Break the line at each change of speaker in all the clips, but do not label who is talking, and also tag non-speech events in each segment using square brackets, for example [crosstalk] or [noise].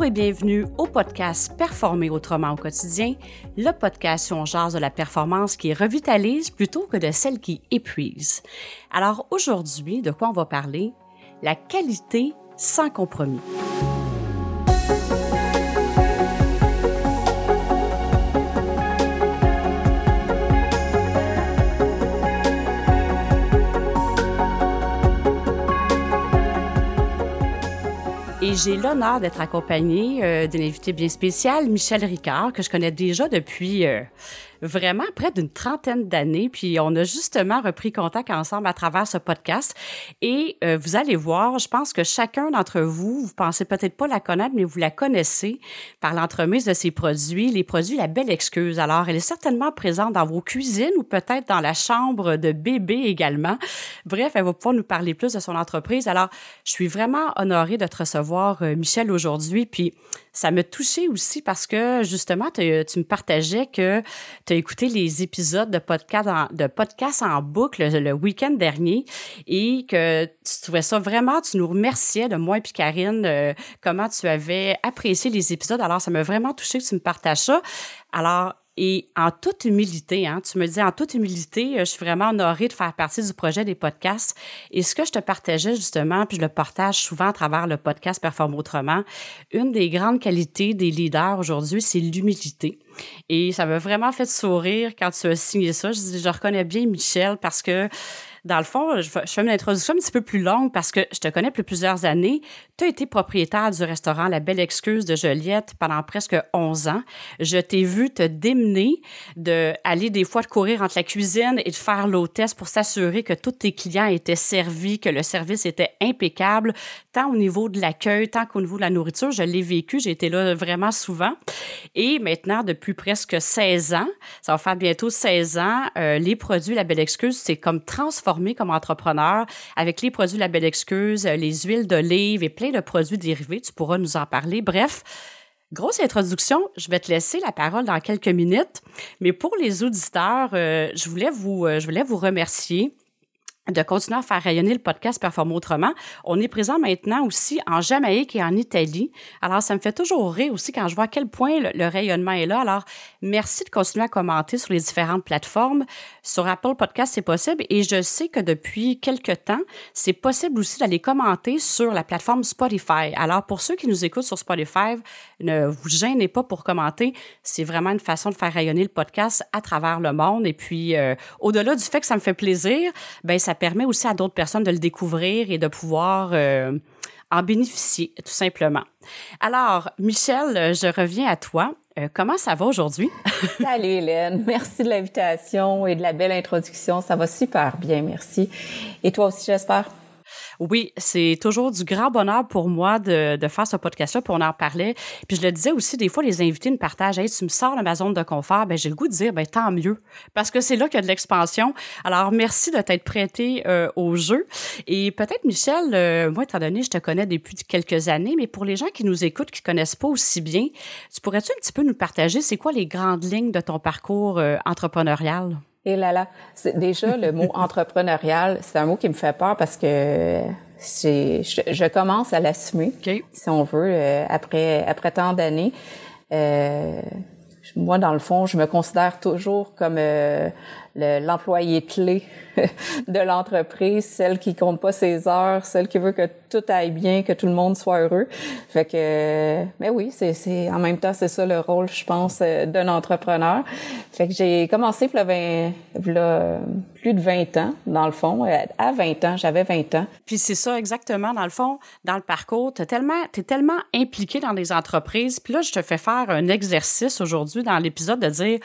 Bonjour et bienvenue au podcast Performer autrement au quotidien, le podcast où on de la performance qui revitalise plutôt que de celle qui épuise. Alors aujourd'hui, de quoi on va parler? La qualité sans compromis. Et j'ai l'honneur d'être accompagnée euh, d'une invitée bien spéciale, Michel Ricard, que je connais déjà depuis euh, vraiment près d'une trentaine d'années. Puis on a justement repris contact ensemble à travers ce podcast. Et euh, vous allez voir, je pense que chacun d'entre vous, vous pensez peut-être pas la connaître, mais vous la connaissez par l'entremise de ses produits, les produits La Belle Excuse. Alors, elle est certainement présente dans vos cuisines ou peut-être dans la chambre de bébé également. Bref, elle va pouvoir nous parler plus de son entreprise. Alors, je suis vraiment honorée de te recevoir, euh, Michel, aujourd'hui. Puis, ça me touchait aussi parce que justement, tu me partageais que tu as écouté les épisodes de podcast en, de podcast en boucle le, week-end dernier et que tu trouvais ça vraiment, tu nous remerciais de moi et puis Karine, euh, comment tu avais apprécié les épisodes. Alors, ça m'a vraiment touché que tu me partages ça. Alors, et en toute humilité, hein, tu me dis en toute humilité, euh, je suis vraiment honorée de faire partie du projet des podcasts. Et ce que je te partageais justement, puis je le partage souvent à travers le podcast Performe autrement, une des grandes qualités des leaders aujourd'hui, c'est l'humilité. Et ça m'a vraiment fait sourire quand tu as signé ça. Je, je reconnais bien Michel parce que dans le fond, je, fais une introduction un petit peu plus longue parce que je te connais depuis plusieurs années. Tu as été propriétaire du restaurant La Belle Excuse de Joliette pendant presque 11 ans. Je t'ai vu te démener, de aller des fois de courir entre la cuisine et de faire l'hôtesse pour s'assurer que tous tes clients étaient servis, que le service était impeccable, tant au niveau de l'accueil, tant qu'au niveau de la nourriture. Je l'ai vécu, j'ai été là vraiment souvent. Et maintenant, depuis presque 16 ans, ça va faire bientôt 16 ans, euh, les produits La Belle Excuse, c'est comme transformé comme entrepreneur avec les produits La Belle Excuse, euh, les huiles d'olive et plein de produits dérivés. Tu pourras nous en parler. Bref, Grosse introduction, je vais te laisser la parole dans quelques minutes, mais pour les auditeurs, euh, je voulais vous, je voulais vous remercier de continuer à faire rayonner le podcast Performe autrement. On est présent maintenant aussi en Jamaïque et en Italie. Alors, ça me fait toujours rire aussi quand je vois à quel point le, rayonnement est là. Alors, merci de continuer à commenter sur les différentes plateformes. Sur Apple Podcast, c'est possible. Et je sais que depuis quelques temps, c'est possible aussi d'aller commenter sur la plateforme Spotify. Alors, pour ceux qui nous écoutent sur Spotify, ne vous gênez pas pour commenter. C'est vraiment une façon de faire rayonner le podcast à travers le monde. Et puis, euh, au-delà du fait que ça me fait plaisir, ben ça permet aussi à d'autres personnes de le découvrir et de pouvoir euh, en bénéficier, tout simplement. Alors, Michel, je reviens à toi. Euh, comment ça va aujourd'hui? [laughs]
Salut Hélène, merci de l'invitation et de la belle introduction. Ça va super bien, merci. Et toi aussi, j'espère?
Oui, c'est toujours du grand bonheur pour moi de, de faire ce podcast-là, pour on en parlait. Puis je le disais aussi, des fois, les invités me partagent, hey, tu me sors de ma zone de confort, ben j'ai le goût de dire, ben tant mieux, parce que c'est là qu'il y a de l'expansion. Alors, merci de t'être prêté euh, au jeu. Et peut-être, Michel, euh, moi, étant donné, je te connais depuis quelques années, mais pour les gens qui nous écoutent, qui connaissent pas aussi bien, tu pourrais-tu un petit peu nous partager, c'est quoi les grandes lignes de ton parcours euh, entrepreneurial?
Et là là, déjà le mot [laughs] entrepreneurial, c'est un mot qui me fait peur parce que c'est je, je, commence à l'assumer, si on veut, euh, après après tant d'années. Euh, moi, dans le fond, je me considère toujours comme euh, l'employé clé [laughs] de l'entreprise, celle qui compte pas ses heures, celle qui veut que tout aille bien, que tout le monde soit heureux. Fait que, mais oui, c'est, c'est en même temps, c'est ça le rôle, je pense, euh, d'un entrepreneur. Fait que j'ai commencé plus de 20 ans, dans le fond. À 20 ans, j'avais 20 ans.
Puis c'est ça exactement, dans le fond, dans le parcours, t'es tellement, t'es tellement impliqué dans les entreprises. Puis là, je te fais faire un exercice aujourd'hui dans l'épisode de dire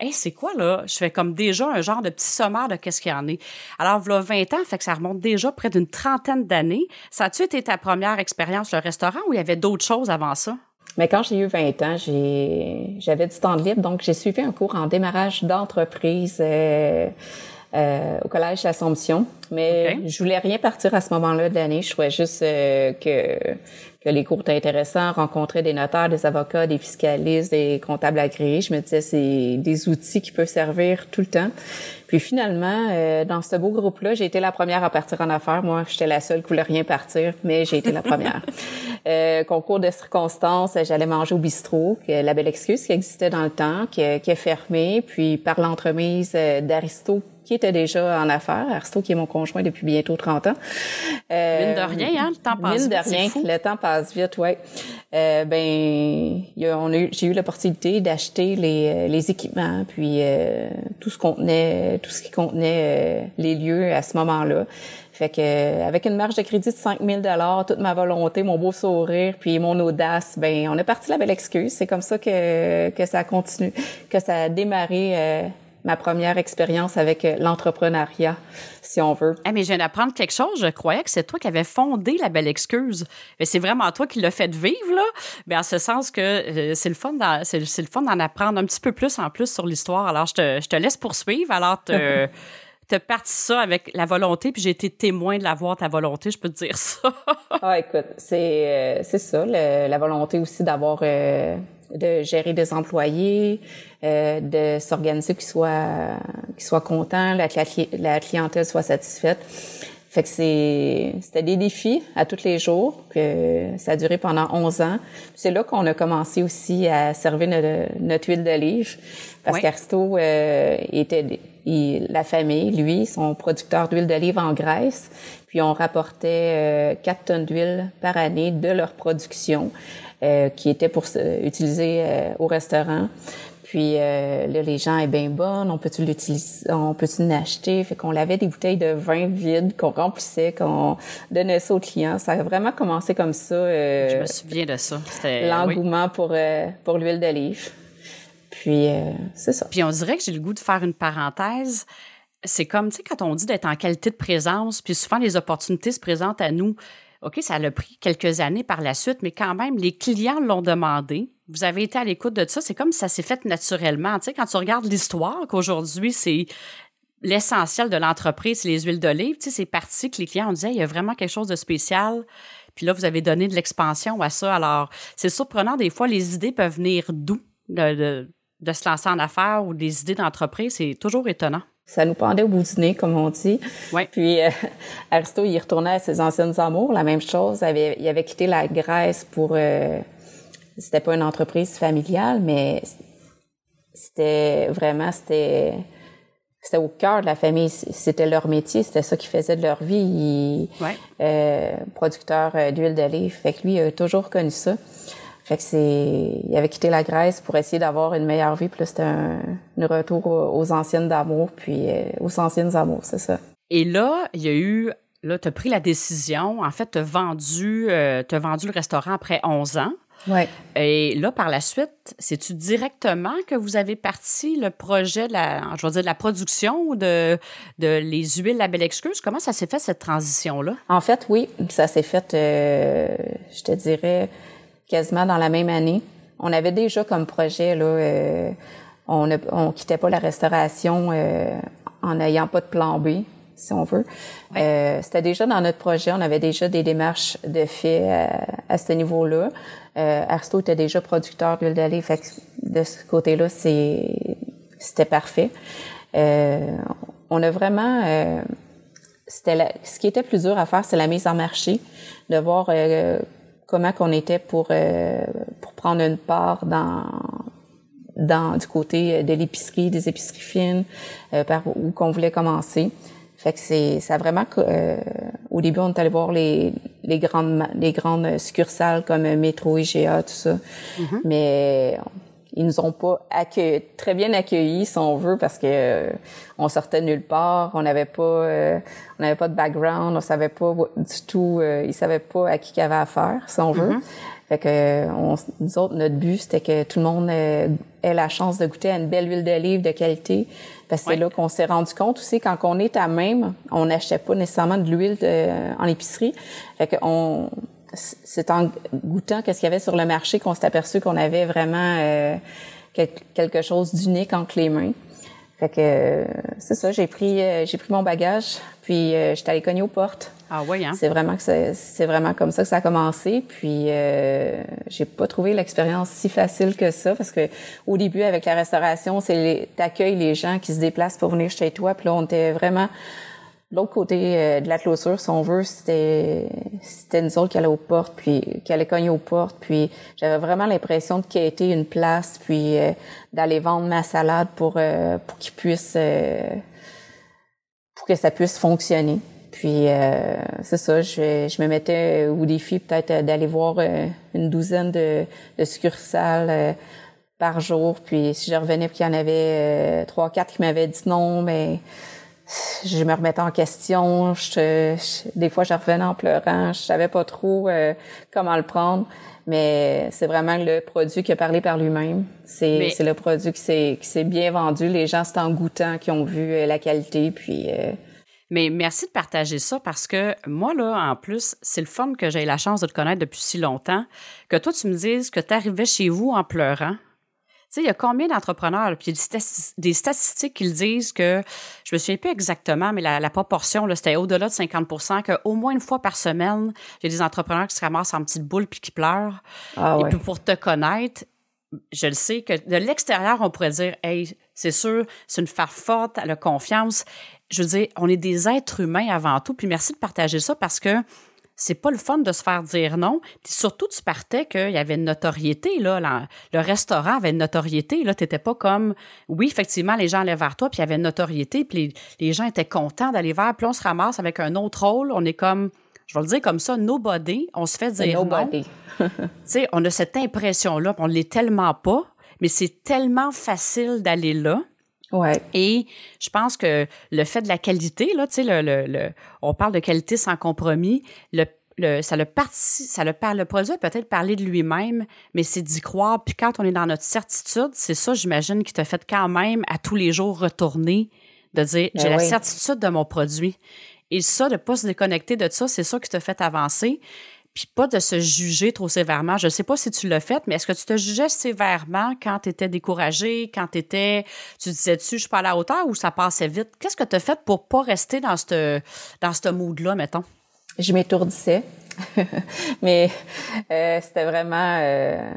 hey, c'est quoi là? Je fais comme déjà un genre de petit sommaire de qu'est-ce qu'il y en est. Alors, voilà 20 ans, fait que ça remonte déjà près d'une trentaine d'années. Ça a-tu été ta première expérience le restaurant ou il y avait d'autres choses avant ça?
Mais quand j'ai eu 20 ans, j'avais du temps libre, donc j'ai suivi un cours en démarrage d'entreprise euh, euh, au collège L'Assomption. Mais je voulais rien partir à ce moment-là de l'année. Je trouvais juste euh, que que les cours étaient intéressants, rencontrer des notaires, des avocats, des fiscalistes, des comptables agréés. Je me disais, c'est des outils qui peuvent servir tout le temps. Puis finalement, euh, dans ce beau groupe-là, j'ai été la première à partir en affaires. Moi, j'étais la seule qui voulait rien partir, mais j'ai été la première. [laughs] euh, concours de circonstances, j'allais manger au bistrot, la belle excuse qui existait dans le temps, qui, qui est fermé. Puis par l'entremise euh, d'Aristo qui était déjà en affaires. Aristo, qui est mon conjoint depuis bientôt 30 ans.
Euh, mine de rien, hein, le temps passe
vite. Mine de rien, le temps passe vite, ouais. Euh, ben, on a j'ai eu l'opportunité d'acheter les, euh, les équipements, puis euh, tout ce contenait, tout ce qui contenait euh, les lieux à ce moment-là. Fait que avec une marge de crédit de 5000 dollars, toute ma volonté, mon beau sourire, puis mon audace, ben on est parti la belle excuse. C'est comme ça que que ça continue, que ça a démarré ma première expérience avec euh, l'entrepreneuriat, si on veut.
Eh mais je viens d'apprendre quelque chose. Je croyais que c'est toi qui avais fondé la Belle Excuse. Mais c'est vraiment toi qui l'as fait vivre, là. Mais en ce sens que euh, c'est le fun c'est, le fun d'en apprendre un petit peu plus en plus sur l'histoire. Alors, je te, je te laisse poursuivre. Alors, te, [laughs] te parti ça avec la volonté, puis j'ai été témoin de l'avoir, ta volonté, je peux te dire ça.
ah, écoute, c'est, euh, c'est ça, la volonté aussi d'avoir de gérer des employés, euh, de s'organiser qu'ils soient qu'ils soient contents, la, la clientèle soit satisfaite. Fait que c'est c'était des défis à tous les jours que ça a duré pendant 11 ans. C'est là qu'on a commencé aussi à servir notre, notre huile d'olive parce qu'Aristo euh, était la famille, lui, son producteur d'huile d'olive en Grèce, puis on rapportait euh, 4 tonnes d'huile par année de leur production. Euh, qui était pour utiliser euh, au restaurant. Puis euh, là, les gens, est bien bonne, on peut-tu l'utiliser, on peut-tu l'acheter? Fait qu'on avait des bouteilles de vin vides qu'on remplissait, qu'on donnait ça aux clients. Ça a vraiment commencé comme ça.
Je me souviens de ça.
L'engouement pour pour l'huile d'olive. Puis c'est ça.
Puis on dirait que j'ai le goût de faire une parenthèse. C'est comme, tu sais, quand on dit d'être en qualité de présence, puis souvent les opportunités se présentent à nous OK, ça a pris quelques années par la suite, mais quand même, les clients l'ont demandé. Vous avez été à l'écoute de ça. C'est comme ça s'est fait naturellement. Tu sais, quand tu regardes l'histoire, qu'aujourd'hui, c'est l'essentiel de l'entreprise, c'est les huiles d'olive. Tu sais, c'est parti que les clients ont dit, il y a vraiment quelque chose de spécial. Puis là, vous avez donné de l'expansion à ça. Alors, c'est surprenant. Des fois, les idées peuvent venir d'où? De, de se lancer en affaires ou des idées d'entreprise. C'est toujours étonnant.
Ça nous pendait au bout du nez, comme on dit.
Ouais.
Puis euh, [laughs] Aristo, il retournait à ses anciennes amours. La même chose, il avait, il avait quitté la Grèce pour... Euh, c'était pas une entreprise familiale, mais c'était vraiment... c'était c'était au cœur de la famille. C'était leur métier, c'était ça qu'ils faisaient de leur vie.
ouais.
euh, producteur euh, d'huile d'olive. Fait que lui, il a toujours connu ça. Fait que c'est, il avait quitté la Grèce pour essayer d'avoir une meilleure vie. Puis là, c'était un, retour aux anciennes d'amour, puis euh, aux anciennes amours, c'est ça.
Et là, il y a eu, là, tu as pris la décision, en fait, tu as vendu, euh, as vendu le restaurant après 11 ans.
Ouais.
Et là, par la suite, c'est-tu directement que vous avez parti le projet de la, je veux dire, de la production de, de les huiles La Belle Excuse? Comment ça s'est fait, cette transition-là?
En fait, oui, ça s'est fait, euh, je te dirais, quasiment dans la même année. On avait déjà comme projet, là, euh, on ne on quittait pas la restauration euh, en n'ayant pas de plan B, si on veut. Euh, C'était déjà dans notre projet, on avait déjà des démarches de fait à, euh, à ce niveau-là. Euh, Arsto était déjà producteur d'huile d'olive, fait de ce côté-là, c'était parfait. Euh, on a vraiment c'était ce qui était plus dur à faire, c'est la mise en marché, de voir comment qu'on était pour euh, pour prendre une part dans dans du côté de l'épicerie, des épiceries fines, euh, par où qu'on voulait commencer. Fait que c'est ça a vraiment euh, au début on est allé voir les les grandes les grandes succursales comme Métro, IGA, tout ça. Mm-hmm. Mais ils nous ont pas accueilli, très bien accueillis si on veut parce que euh, on sortait nulle part, on n'avait pas euh, on n'avait pas de background, on savait pas du tout euh, ils savaient pas à qui qu'il avait affaire si on veut. Mm-hmm. Fait que on, nous autres notre but c'était que tout le monde ait, la chance de goûter à une belle huile d'olive de qualité parce que c'est là qu'on s'est rendu compte aussi quand on est à même, on n'achetait pas nécessairement de l'huile en épicerie. Fait que on c'est en goûtant qu'est-ce qu'il y avait sur le marché qu'on s'est aperçu qu'on avait vraiment euh, quelque chose d'unique entre les mains. Fait que c'est ça, j'ai pris euh, j'ai pris mon bagage, puis euh, j'étais allée cogner aux portes
Ah oui, hein?
C'est vraiment que c'est vraiment comme ça que ça a commencé. Puis euh, j'ai pas trouvé l'expérience si facile que ça parce que au début avec la restauration, c'est t'accueilles les gens qui se déplacent pour venir chez toi. Puis là, on était vraiment l'autre côté euh, de la clôture, si on veut, c'était c'était nous autres qui allaient aux portes, puis qui allaient cogner aux portes, puis j'avais vraiment l'impression de quitter une place, puis euh, d'aller vendre ma salade pour euh, pour qu'ils puissent pour que ça puisse fonctionner. Puis c'est ça, je, je me mettais au défi peut-être d'aller voir une douzaine de, de succursales par jour. Puis si je revenais puis qu'il y en avait trois, quatre qui m'avaient dit non, mais je me remettais en question. Je, des fois, je revenais en pleurant. Je savais pas trop euh, comment le prendre. Mais c'est vraiment le produit qui a parlé par lui-même. C'est le produit qui s'est bien vendu. Les gens, c'est en goûtant qui ont vu euh, la qualité. Puis. Euh,
mais merci de partager ça parce que moi, là, en plus, c'est le fun que j'ai la chance de te connaître depuis si longtemps. Que toi, tu me dises que tu arrivais chez vous en pleurant sais, il y a combien d'entrepreneurs, puis il y a des statistiques qui le disent que, je me souviens plus exactement, mais la, proportion, c'était au-delà de 50% qu'au moins une fois par semaine, a des entrepreneurs qui se ramassent en petite boule puis qui pleurent. Ah, Et puis pour te connaître, je le sais que de l'extérieur, on pourrait dire, hey, c'est sûr, c'est une femme forte, elle a confiance. Je veux dire, on est des êtres humains avant tout. Puis merci de partager ça parce que c'est pas le fun de se faire dire non. surtout, tu partais qu'il y avait une notoriété, là, le restaurant avait une notoriété, là, t'étais pas comme, oui, effectivement, les gens allaient vers toi, puis il y avait une notoriété, puis les, gens étaient contents d'aller vers, puis on se ramasse avec un autre rôle, on est comme, je vais le dire comme ça, nobody, on se fait dire nobody. non. [laughs] tu sais, on a cette impression-là, on l'est tellement pas, mais c'est tellement facile d'aller là.
Ouais.
Et je pense que le fait de la qualité, là, tu sais, le, le, on parle de qualité sans compromis, le, le, ça le parti, ça le parle, le produit peut-être parler de lui-même, mais c'est d'y croire. Puis quand on est dans notre certitude, c'est ça, j'imagine, qui t'a fait quand même à tous les jours retourner, de dire, ben j'ai la certitude de mon produit. Et ça, de pas se déconnecter de ça, c'est ça qui t'a fait avancer puis pas de se juger trop sévèrement. Je ne sais pas si tu l'as fait, mais est-ce que tu te jugeais sévèrement quand tu étais découragé, quand tu tu disais-tu, je suis pas à la hauteur ou ça passait vite? Qu'est-ce que tu as fait pour pas rester dans ce dans mood-là, mettons?
Je m'étourdissais, [laughs] mais euh, c'était vraiment... Euh,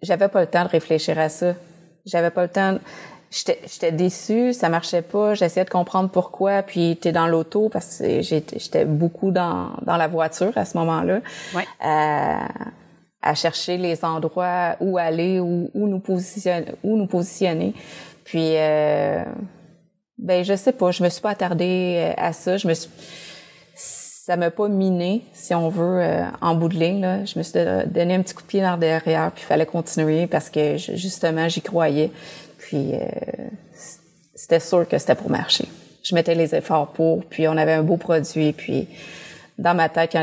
j'avais pas le temps de réfléchir à ça. J'avais pas le temps j'étais déçue, ça marchait pas, j'essayais de comprendre pourquoi, puis t'es dans l'auto parce que j'étais beaucoup dans, dans la voiture à ce moment-là,
ouais.
à, à, chercher les endroits où aller, où, où nous positionner, où nous positionner. Puis euh, ben je sais pas, je me suis pas attardée à ça, je me suis ça m'a pas miné, si on veut, euh, en bout de ligne. Là. Je me suis donné un petit coup de pied dans derrière, puis il fallait continuer parce que justement, j'y croyais. Puis euh, c'était sûr que c'était pour marcher. Je mettais les efforts pour, puis on avait un beau produit, puis dans ma tête,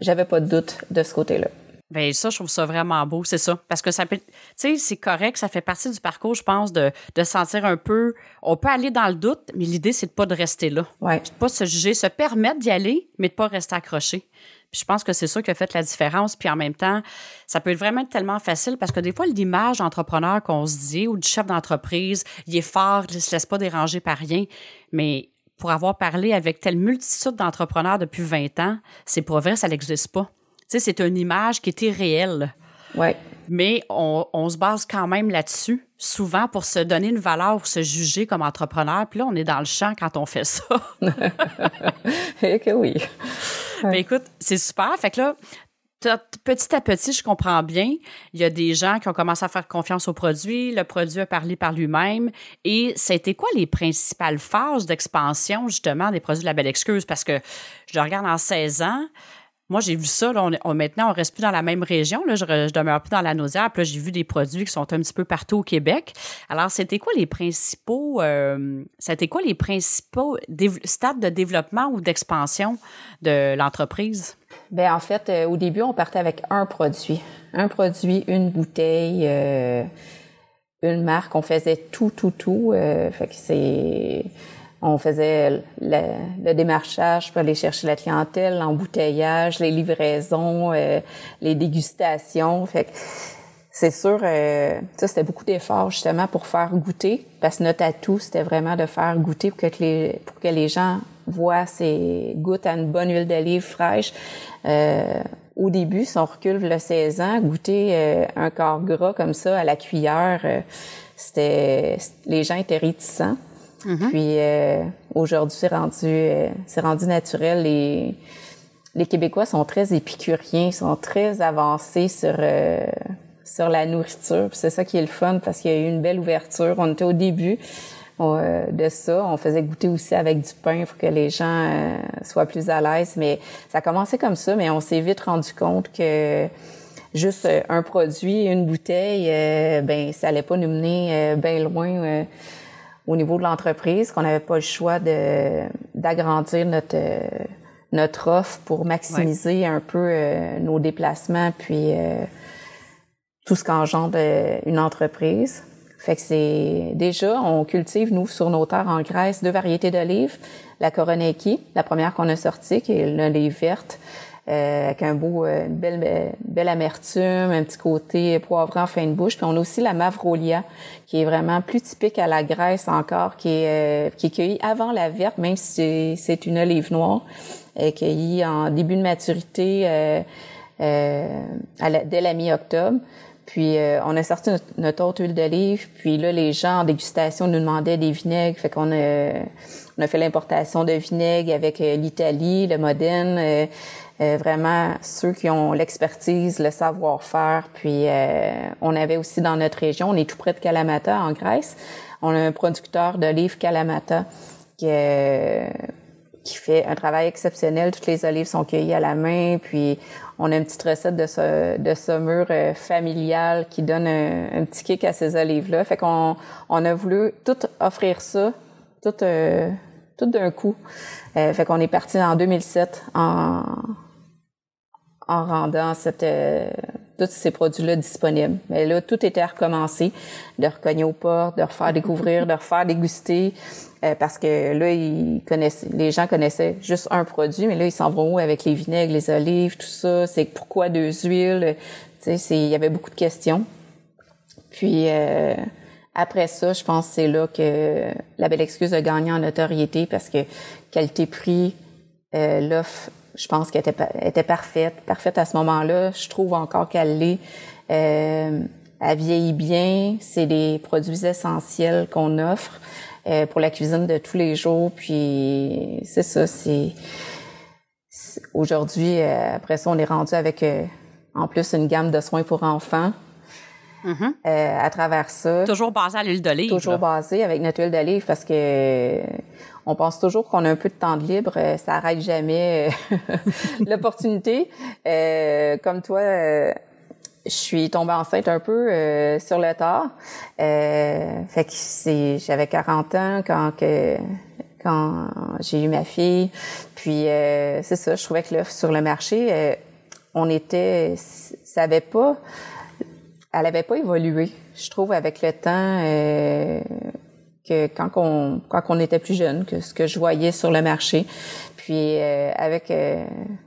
j'avais pas de doute de ce côté-là.
Bien, ça, je trouve ça vraiment beau, c'est ça. Parce que ça peut, tu sais, c'est correct, ça fait partie du parcours, je pense, de, de sentir un peu, on peut aller dans le doute, mais l'idée, c'est de pas de rester là.
Ouais.
De pas se juger, se permettre d'y aller, mais de pas rester accroché je pense que c'est ça qui a fait la différence. Puis en même temps, ça peut vraiment être tellement facile parce que des fois, l'image d'entrepreneur qu'on se dit ou du chef d'entreprise, il est fort, il ne se laisse pas déranger par rien. Mais pour avoir parlé avec telle multitude d'entrepreneurs depuis 20 ans, c'est pas vrai, ça n'existe pas. Tu sais, c'est une image qui est irréelle.
Ouais.
Mais on, on se base quand même là-dessus, souvent pour se donner une valeur, pour se juger comme entrepreneur. Puis là, on est dans le champ quand on fait ça. [laughs]
Et que oui.
Mais écoute, c'est super. Fait que là, petit à petit, je comprends bien, il y a des gens qui ont commencé à faire confiance au produit, le produit a parlé par lui-même. Et c'était quoi les principales phases d'expansion, justement, des produits de la Belle Excuse? Parce que je regarde en 16 ans, moi, j'ai vu ça. Là, on, maintenant, on reste plus dans la même région. Je, je demeure plus dans la Nausière. Puis là, j'ai vu des produits qui sont un petit peu partout au Québec. Alors, c'était quoi les principaux, euh, c'était quoi les principaux stades de développement ou d'expansion de l'entreprise?
Ben en fait, euh, au début, on partait avec un produit, un produit, une bouteille, euh, une marque. On faisait tout, tout, tout. Fait que c'est on faisait le, démarchage pour aller chercher la clientèle, l'embouteillage, les livraisons, euh, les dégustations. Fait c'est sûr, euh, ça c'était beaucoup d'efforts justement pour faire goûter, parce que notre atout c'était vraiment de faire goûter pour que les pour que les gens voit, c'est goûte à une bonne huile d'olive fraîche. Euh, au début, si on recule le 16 ans, goûter euh, un corps gras comme ça à la cuillère, euh, c'était les gens étaient réticents. Mm-hmm. Puis aujourd'hui, c'est rendu c'est rendu naturel. Les les Québécois sont très épicuriens, sont très avancés sur sur la nourriture. C'est ça qui est le fun parce qu'il y a eu une belle ouverture. On était au début. Euh, de ça. On faisait goûter aussi avec du pain pour que les gens euh, soient plus à l'aise. Mais ça a commencé comme ça, mais on s'est vite rendu compte que juste euh, un produit, une bouteille, ben ça allait pas nous mener bien loin au niveau de l'entreprise, qu'on n'avait pas le choix de d'agrandir notre notre offre pour maximiser un peu nos déplacements puis tout ce qu'engendre une entreprise. Fait que c'est déjà, on cultive, nous, sur nos terres en Grèce, deux variétés d'olives. La Koroneki, la première qu'on a sortie, qui est l'olive verte, euh, avec un beau, euh, une belle, belle amertume, un petit côté poivrant en fin de bouche. Puis on a aussi la Mavrolia, qui est vraiment plus typique à la Grèce encore, qui est, euh, qui est cueillie avant la verte, même si c'est une olive noire, euh, cueillie en début de maturité euh, dès la mi-octobre. Puis euh, on a sorti notre, autre huile d'olive. Puis là, les gens en dégustation nous demandaient des vinaigres. Fait qu'on a, on a fait l'importation de vinaigres avec euh, l'Italie, le Modène. Euh, vraiment ceux qui ont l'expertise, le savoir-faire. Puis on avait aussi dans notre région, on est tout près de Kalamata en Grèce. On a un producteur d'olives Kalamata qui qui fait un travail exceptionnel. Toutes les olives sont cueillies à la main, puis on a une petite recette de ce de saumure euh, familiale qui donne un, petit kick à ces olives-là. Fait qu'on on a voulu tout offrir ça, tout euh, tout d'un coup. Euh, fait qu'on est parti en 2007 en en rendant cette tous ces produits-là disponibles. Mais là, tout était à recommencer, de recogner aux portes, de refaire découvrir, de refaire déguster, euh, parce que là, ils connaissaient, les gens connaissaient juste un produit, mais là, ils s'en vont où avec les vinaigres, les olives, tout ça? C'est pourquoi deux huiles? Tu sais, il y avait beaucoup de questions. Puis euh, après ça, je pense que c'est là que la belle excuse a gagné en notoriété parce que qualité-prix, euh, l'offre, je pense qu'elle était, était parfaite, parfaite à ce moment-là. Je trouve encore qu'elle l'est. Euh, elle vieillit bien, c'est des produits essentiels qu'on offre. Euh, pour la cuisine de tous les jours. Puis c'est ça, c'est aujourd'hui, euh, après ça, on est rendu avec euh, en plus une gamme de soins pour enfants. Mm-hmm. à travers ça.
Toujours basé à l'huile d'olive.
Toujours basé avec notre huile d'olive parce que on pense toujours qu'on a un peu de temps de libre, ça arrête jamais [laughs] l'opportunité. comme toi, je suis tombée enceinte un peu euh, sur le tard. Euh, fait que j'avais 40 ans quand j'ai eu ma fille. Puis euh, c'est ça, je trouvais que l'offre sur le marché, euh, on était, ça avait pas, elle avait pas évolué. Je trouve avec le temps que quand on quand on était plus jeune, que ce que je voyais sur le marché. Puis euh, avec euh,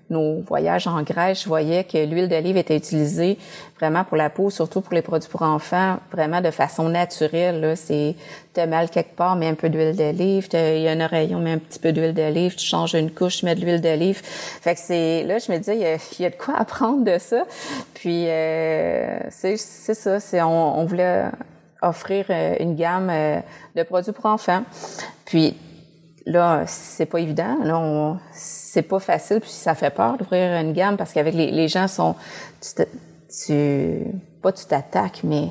nos voyages en Grèce, je voyais que l'huile d'olive était utilisée vraiment pour la peau, surtout pour les produits pour enfants, vraiment de façon naturelle. C'est t'as mal quelque part, mets un peu d'huile d'olive. Il y a un oreillon, mets un petit peu d'huile d'olive. Tu changes une couche, mets de l'huile d'olive. Fait que c'est là, je me disais, il y a, [laughs] y a de quoi apprendre de ça. Puis euh, c'est c'est ça, c'est on, on voulait offrir une gamme de produits pour enfants. Puis Là, c'est pas évident. Là, c'est pas facile, puis ça fait peur d'ouvrir une gamme parce qu'avec les, les gens sont, tu, tu pas tu t'attaques, mais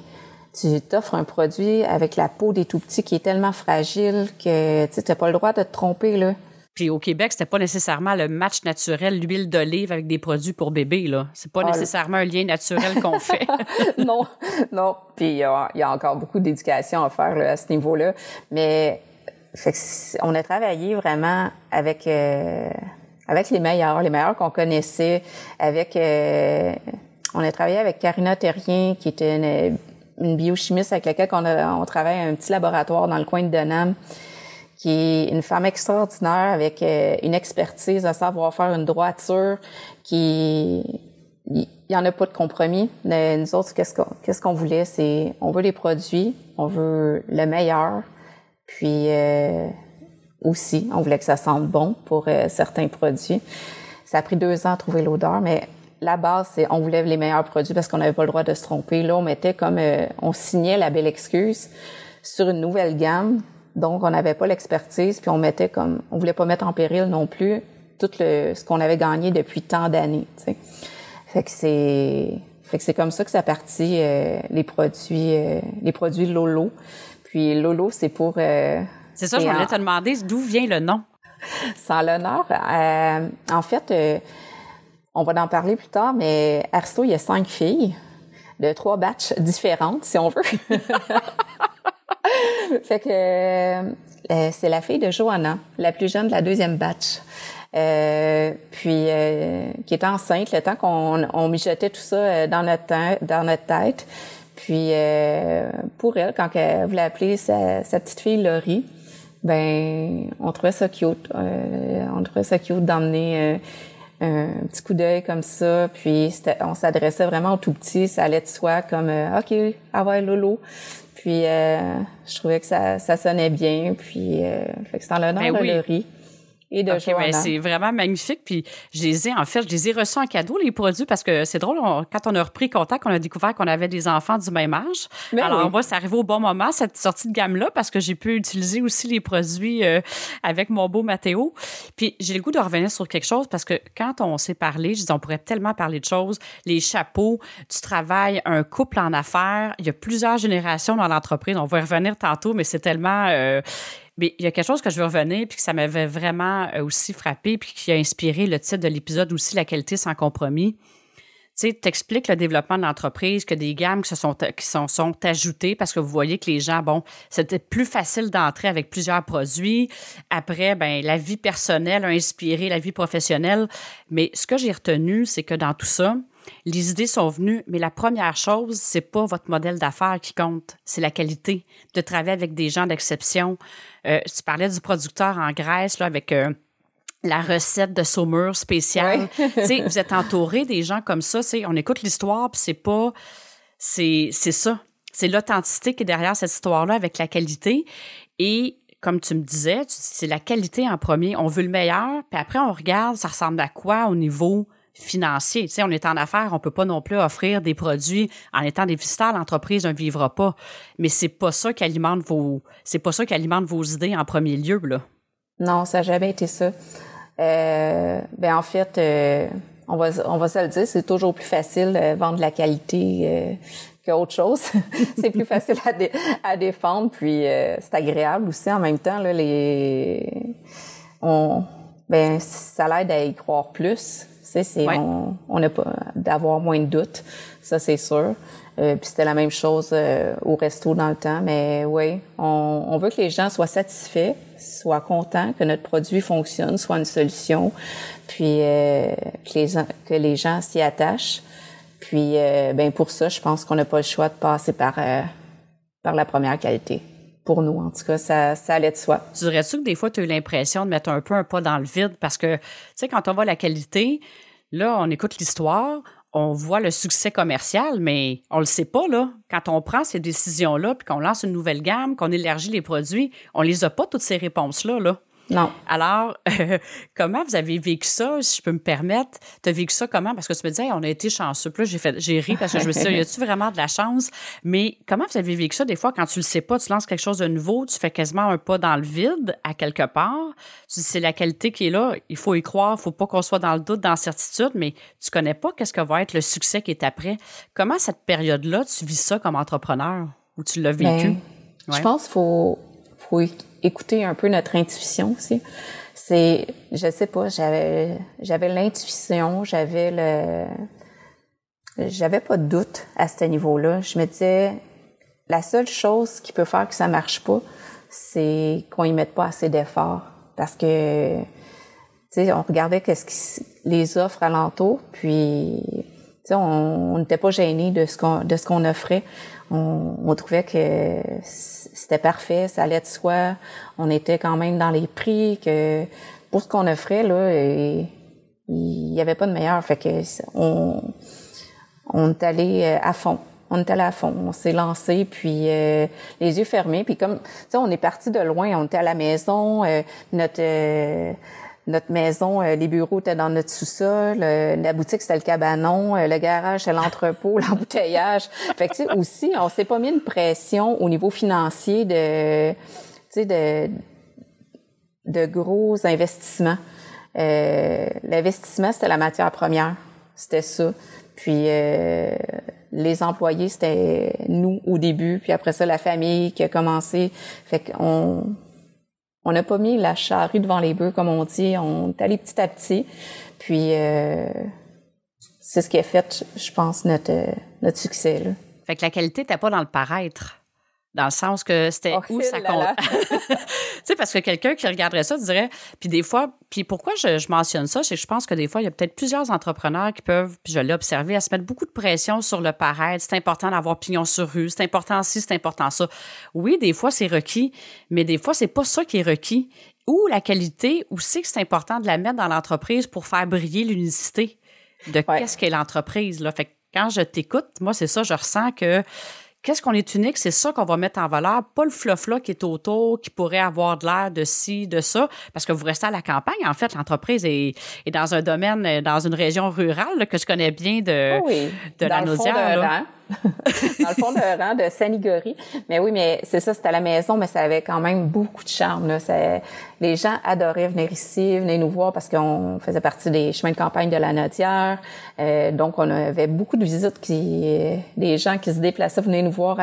tu t'offres un produit avec la peau des tout petits qui est tellement fragile que tu n'as pas le droit de te tromper là.
Puis au Québec, c'était pas nécessairement le match naturel l'huile d'olive avec des produits pour bébé là. C'est pas ah, nécessairement un lien naturel qu'on fait. [laughs]
non, non. Puis il y, a encore beaucoup d'éducation à faire à ce niveau-là, mais fait on a travaillé vraiment avec euh, avec les meilleurs, les meilleurs qu'on connaissait. Avec, euh, on a travaillé avec Karina Terrien, qui était une, une biochimiste avec laquelle on, a, on travaille un petit laboratoire dans le coin de Denham, qui est une femme extraordinaire avec euh, une expertise, à savoir faire une droiture, qui il y en a pas de compromis. Mais nous autres, qu'est-ce qu'on voulait, c'est on veut les produits, on veut le meilleur, puis euh, aussi. On voulait que ça sente bon pour certains produits. Ça a pris deux ans à trouver l'odeur, mais la base, c'est on voulait les meilleurs produits parce qu'on n'avait pas le droit de se tromper. Là, on mettait comme on signait la belle excuse sur une nouvelle gamme donc, on n'avait pas l'expertise, puis on mettait comme, on voulait pas mettre en péril non plus tout le, ce qu'on avait gagné depuis tant d'années. Fait que c'est, fait que c'est comme ça que ça partit euh, les produits, euh, les produits Lolo. Puis Lolo, c'est pour. Euh,
c'est ça, je voulais te demander d'où vient le nom? [laughs]
Sans l'honneur, en fait, on va en parler plus tard, mais Arsto, il y a cinq filles de trois batches différentes, si on veut. [laughs] [laughs] fait que euh, c'est la fille de Johanna, la plus jeune de la deuxième batch. Euh, puis euh, qui était enceinte le temps qu'on on mijotait tout ça euh, dans notre dans notre tête. Puis pour elle, quand elle voulait appeler sa, sa petite fille Laurie, ben on trouvait ça cute. on trouvait ça cute d'emmener un petit coup d'œil comme ça. Puis on s'adressait vraiment au tout petit. Ça allait de soi comme OK, ah ouais, Lolo. Puis euh, je trouvais que ça, ça sonnait bien. Puis euh, fait que c'est en l'honneur ben de Laurie et de
okay, c'est vraiment magnifique. Puis je les ai, en fait, je les ai reçus en cadeau, les produits, parce que c'est drôle, quand on a repris contact, on a découvert qu'on avait des enfants du même âge. Ben Alors, moi, c'est arrivé au bon moment, cette sortie de gamme-là, parce que j'ai pu utiliser aussi les produits euh, avec mon beau Mathéo. Puis j'ai le goût de revenir sur quelque chose, parce que quand on s'est parlé, je disais, on pourrait tellement parler de choses, les chapeaux, du travail, un couple en affaires, il y a plusieurs générations dans l'entreprise. On va y revenir tantôt, mais c'est tellement... Euh, mais il y a quelque chose que je veux revenir, puis que ça m'avait vraiment euh, aussi frappé, puis qui a inspiré le titre de l'épisode aussi, La qualité sans compromis. Tu sais, le développement de l'entreprise, que des gammes qui se sont, qui sont ajoutées parce que vous voyez que les gens, bon, c'était plus facile d'entrer avec plusieurs produits. Après, ben, la vie personnelle a inspiré la vie professionnelle. Mais ce que j'ai retenu, c'est que dans tout ça, les idées sont venues, mais la première chose, c'est pas votre modèle d'affaires qui compte, c'est la qualité de travailler avec des gens d'exception. Euh, tu parlais du producteur en Grèce là, avec euh, la recette de saumure spéciale. [laughs] vous êtes entouré des gens comme ça. On écoute l'histoire, puis c'est pas. C'est ça. C'est l'authenticité qui est derrière cette histoire-là avec la qualité. Et comme tu me disais, c'est la qualité en premier. On veut le meilleur, puis après, on regarde, ça ressemble à quoi au niveau financier. Tu sais, on est en affaires, on peut pas non plus offrir des produits en étant déficitaire, l'entreprise ne vivra pas. Mais c'est pas ça qui alimente vos, c'est pas ça qui alimente vos idées en premier lieu, là.
Non, ça n'a jamais été ça. Euh, ben en fait, euh, on va on va se le dire, c'est toujours plus facile de vendre la qualité euh, qu'autre chose. [laughs] c'est plus facile à, défendre, puis euh, c'est agréable aussi en même temps on ben ça l'aide à y croire plus c'est on n'a pas d'avoir moins de doutes, ça c'est sûr. Euh, puis c'était la même chose euh, au resto dans le temps, mais oui, on, on, veut que les gens soient satisfaits, soient contents, que notre produit fonctionne, soit une solution, puis euh, que les que les gens s'y attachent. Puis ben pour ça, je pense qu'on n'a pas le choix de passer par par la première qualité pour nous. En tout cas, ça, allait de soi.
Tu dirais-tu que des fois, tu as eu l'impression de mettre un peu un pas dans le vide? Parce que, tu sais, quand on voit la qualité, là, on écoute l'histoire, on voit le succès commercial, mais on le sait pas, là. Quand on prend ces décisions-là, puis qu'on lance une nouvelle gamme, qu'on élargit les produits, on les a pas, toutes ces réponses-là, là.
Non.
Alors, euh, [laughs] comment vous avez vécu ça, si je peux me permettre? Tu as vécu ça comment? Parce que tu me disais, on a été chanceux. Puis là, j'ai, fait, j'ai ri parce que je me suis dit, y a-tu vraiment de la chance? Mais comment vous avez vécu ça? Des fois, quand tu le sais pas, tu lances quelque chose de nouveau, tu fais quasiment un pas dans le vide, à quelque part. Tu dis, c'est la qualité qui est là. Il faut y croire. Il faut pas qu'on soit dans le doute, dans l'incertitude, mais tu connais pas qu'est-ce que va être le succès qui est après. Comment cette période-là, tu vis ça comme entrepreneur? Ou tu l'as vécu?
Ben, je pense qu'il faut, faut écouter un peu notre intuition aussi. C'est, je sais pas, j'avais, j'avais l'intuition, j'avais le, j'avais pas de doute à ce niveau-là. Je me disais, la seule chose qui peut faire que ça marche pas, c'est qu'on y mette pas assez d'efforts. Parce que, tu sais, on regardait qu'est-ce qui, les offres alentour, puis, tu sais, on n'était pas gêné de ce qu'on, de ce qu'on offrait on, trouvait que c'était parfait, ça allait de soi. On était quand même dans les prix que pour ce qu'on offrait là, il n'y avait pas de meilleur. Fait que on, on est allé euh, à fond. on était à la fond, on s'est lancé, puis les yeux fermés, puis comme, tu on est parti de loin, on était à la maison, notre notre maison, les bureaux étaient dans notre sous-sol, la boutique c'était le cabanon, le garage c'est l'entrepôt, [laughs] l'embouteillage. Fait que aussi, on s'est pas mis une pression au niveau financier de, tu sais de de gros investissements. Euh, L'investissement, c'était la matière première. C'était ça. Puis euh, les employés, c'était nous au début. Puis après ça, la famille qui a commencé. Fait qu'on on n'a pas mis la charrue devant les bœufs, comme on dit. On est allé petit à petit. Puis euh, c'est ce qui a fait, je pense, notre, notre succès. Là.
Fait que la qualité n'était pas dans le paraître dans le sens que c'était oh, où [laughs] ça compte. [laughs] tu sais, parce que quelqu'un qui regarderait ça dirait, puis des fois, puis pourquoi je, mentionne ça, c'est que je pense que des fois, il y a peut-être plusieurs entrepreneurs qui peuvent, puis je l'ai observé, à se mettre beaucoup de pression sur le paraître. C'est important d'avoir pignon sur rue, c'est important ci, c'est important ça. Oui, des fois, c'est requis, mais des fois, c'est pas ça qui est requis. Ou la qualité, ou c'est que c'est important de la mettre dans l'entreprise pour faire briller l'unicité de qu'est-ce qu'est l'entreprise. Là. Fait que quand je t'écoute, moi, c'est ça, je ressens que qu'est-ce qu'on est unique, c'est ça qu'on va mettre en valeur, pas le fluff-là qui est autour, qui pourrait avoir de l'air de ci, de ça, parce que vous restez à la campagne. En fait, l'entreprise est, dans un domaine, dans une région rurale que je connais bien de, de la Nausière. [laughs]
dans le fond de rang de Sanigori. Mais oui, mais c'est ça, c'était à la maison, mais ça avait quand même beaucoup de charme. Les gens adoraient venir ici, venir nous voir parce qu'on faisait partie des chemins de campagne de la Nodière. Euh, donc, on avait beaucoup de visites qui, des gens qui se déplaçaient, venaient nous voir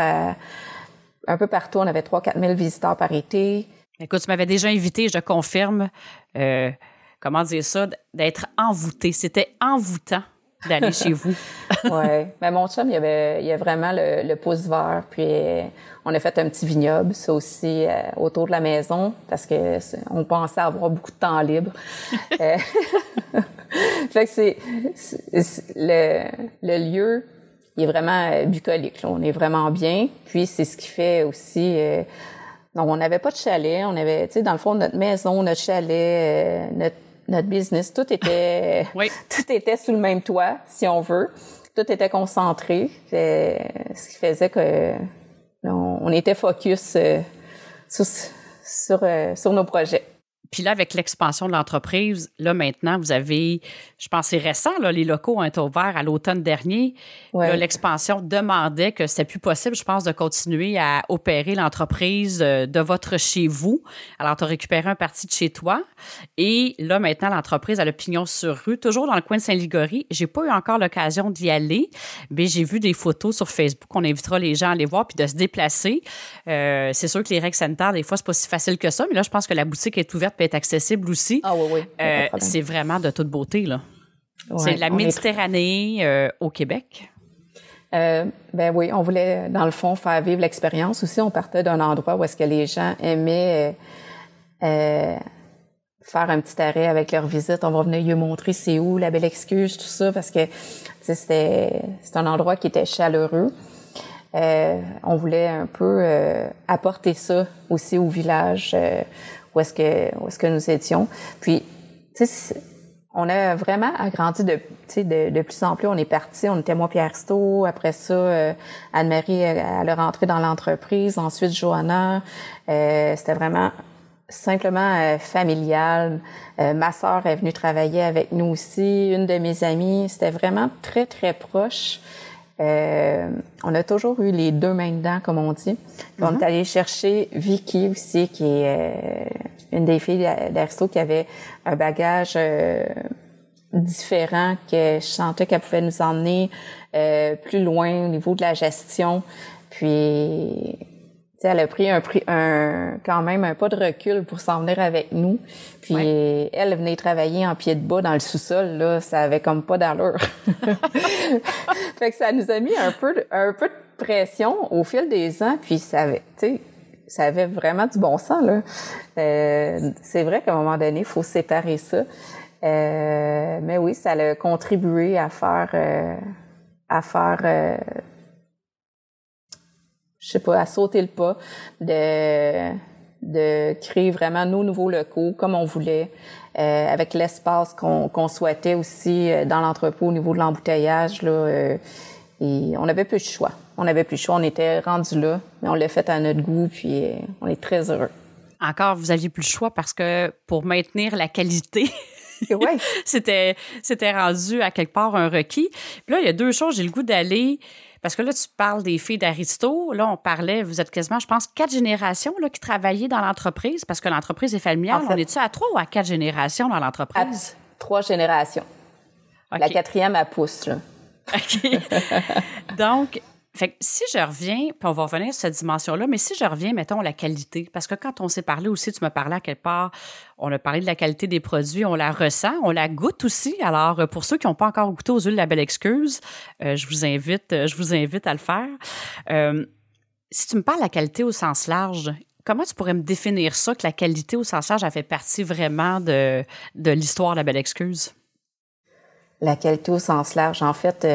un peu partout. On avait 3-4 000 visiteurs par été.
Écoute, tu m'avais déjà invité, je confirme, euh, comment dire ça, d'être envoûté. C'était envoûtant d'aller chez vous. [laughs]
oui. Mais mon chum, il y avait, il y a vraiment le, pouce vert. Puis on a fait un petit vignoble, ça aussi, euh, autour de la maison, parce que on pensait avoir beaucoup de temps libre. [laughs] Euh, [laughs] fait que c'est, le, le lieu, il est vraiment euh, bucolique. On est vraiment bien. Puis c'est ce qui fait aussi. donc on n'avait pas de chalet. On avait, tu sais, dans le fond, notre maison, notre chalet, notre notre business, tout était, [laughs] tout était sous le même toit, si on veut. Tout était concentré, ce qui faisait que on, était focus euh, sur, sur, euh, sur nos projets.
Puis là, avec l'expansion de l'entreprise, là maintenant, vous avez, je pense c'est récent, là, les locaux ont été ouverts à l'automne dernier. L'expansion demandait que c'était plus possible, je pense, de continuer à opérer l'entreprise euh, de votre chez vous. Alors, tu as récupéré un parti de chez toi. Et là, maintenant, l'entreprise a le pignon sur rue, toujours dans le coin de Saint-Ligory. J'ai pas eu encore l'occasion d'y aller, mais j'ai vu des photos sur Facebook. On invitera les gens à aller voir puis de se déplacer. Euh, c'est sûr que les règles sanitaires, des fois, c'est pas si facile que ça, mais là, je pense que la boutique est ouverte être accessible aussi.
Ah oui, oui.
Euh, c'est vraiment de toute beauté, là. c'est la Méditerranée euh, au Québec.
Euh, ben oui, on voulait, dans le fond, faire vivre l'expérience aussi. On partait d'un endroit où est-ce que les gens aimaient faire un petit arrêt avec leur visite. On va venir lui montrer c'est où, la belle excuse, tout ça, parce que c'était c'est un endroit qui était chaleureux. on voulait un peu apporter ça aussi au village où est-ce que où est-ce que nous étions. Puis, tu sais, on a vraiment agrandi de, de, de plus en plus. On est parti, on était moi Pierre Sto, après ça euh, Anne-Marie elle est rentrée dans l'entreprise, ensuite Johanna. Euh, c'était vraiment simplement euh, familial. Euh, ma sœur est venue travailler avec nous aussi, une de mes amies. C'était vraiment très très proche. Euh, on a toujours eu les deux mains dedans, comme on dit. On est mhm. allé chercher Vicky aussi, qui est euh, une des filles d'Aristo qui avait un bagage euh, différent, que je sentais qu'elle pouvait nous emmener plus loin au niveau de la gestion. Puis elle a pris un, un, quand même un pas de recul pour s'en venir avec nous. Puis elle venait travailler en pied de bas dans le sous-sol, là, ça avait comme pas d'allure. [laughs] fait que ça nous a mis un peu, un peu de pression au fil des ans, puis ça avait, tu sais, ça avait vraiment du bon sens, là. Euh, c'est vrai qu'à un moment donné, il faut séparer ça. Euh, mais oui, ça a contribué à faire, euh, à faire je sais pas, à sauter le pas, de, de créer vraiment nos nouveaux locaux comme on voulait, euh, avec l'espace qu'on souhaitait aussi euh, dans l'entrepôt au niveau de l'embouteillage. Là, euh, et on avait peu de choix. On n'avait plus le choix, on était rendu là, mais on l'a fait à notre goût, puis euh, on est très heureux.
Encore, vous aviez plus le choix parce que pour maintenir la qualité,
ouais. [laughs]
c'était c'était rendu à quelque part un requis. Puis là, il y a deux choses, j'ai le goût d'aller parce que là, tu parles des filles d'Aristo. Là, on parlait, vous êtes quasiment, je pense, quatre générations là, qui travaillaient dans l'entreprise parce que l'entreprise est familiale. on est-tu à trois ou à quatre générations dans l'entreprise?
trois générations. La quatrième, à pousse, là. [laughs]
OK. Donc, fait si je reviens, puis on va revenir sur cette dimension-là, mais si je reviens, mettons, la qualité, parce que quand on s'est parlé aussi, tu me parlais à quelque part, on a parlé de la qualité des produits, on la ressent, on la goûte aussi. Alors, euh, pour ceux qui n'ont pas encore goûté aux huiles La Belle Excuse, euh, je vous invite, euh, je vous invite à le faire. si tu me parles de la qualité au sens large, comment tu pourrais me définir ça, que la qualité au sens large a fait partie vraiment de, de l'histoire de La Belle Excuse?
La qualité au sens large, en fait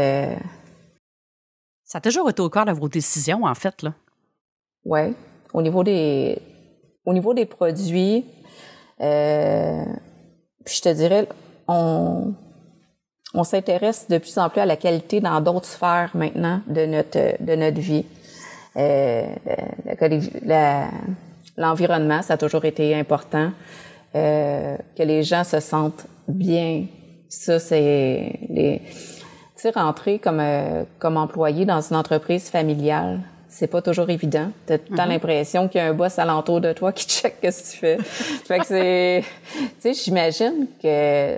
ça a toujours été au cœur de vos décisions, en fait, là.
Oui. Au niveau des, au niveau des produits, euh, je te dirais, on, on s'intéresse de plus en plus à la qualité dans d'autres sphères maintenant de notre, de notre vie. Euh, l'environnement, ça a toujours été important. Euh, que les gens se sentent bien. Ça, c'est rentrer comme euh, comme employé dans une entreprise familiale, c'est pas toujours évident. T'as tout le temps mm-hmm. l'impression qu'il y a un boss alentour de toi qui [laughs] check ce que tu fais. fait que c'est, tu sais, j'imagine que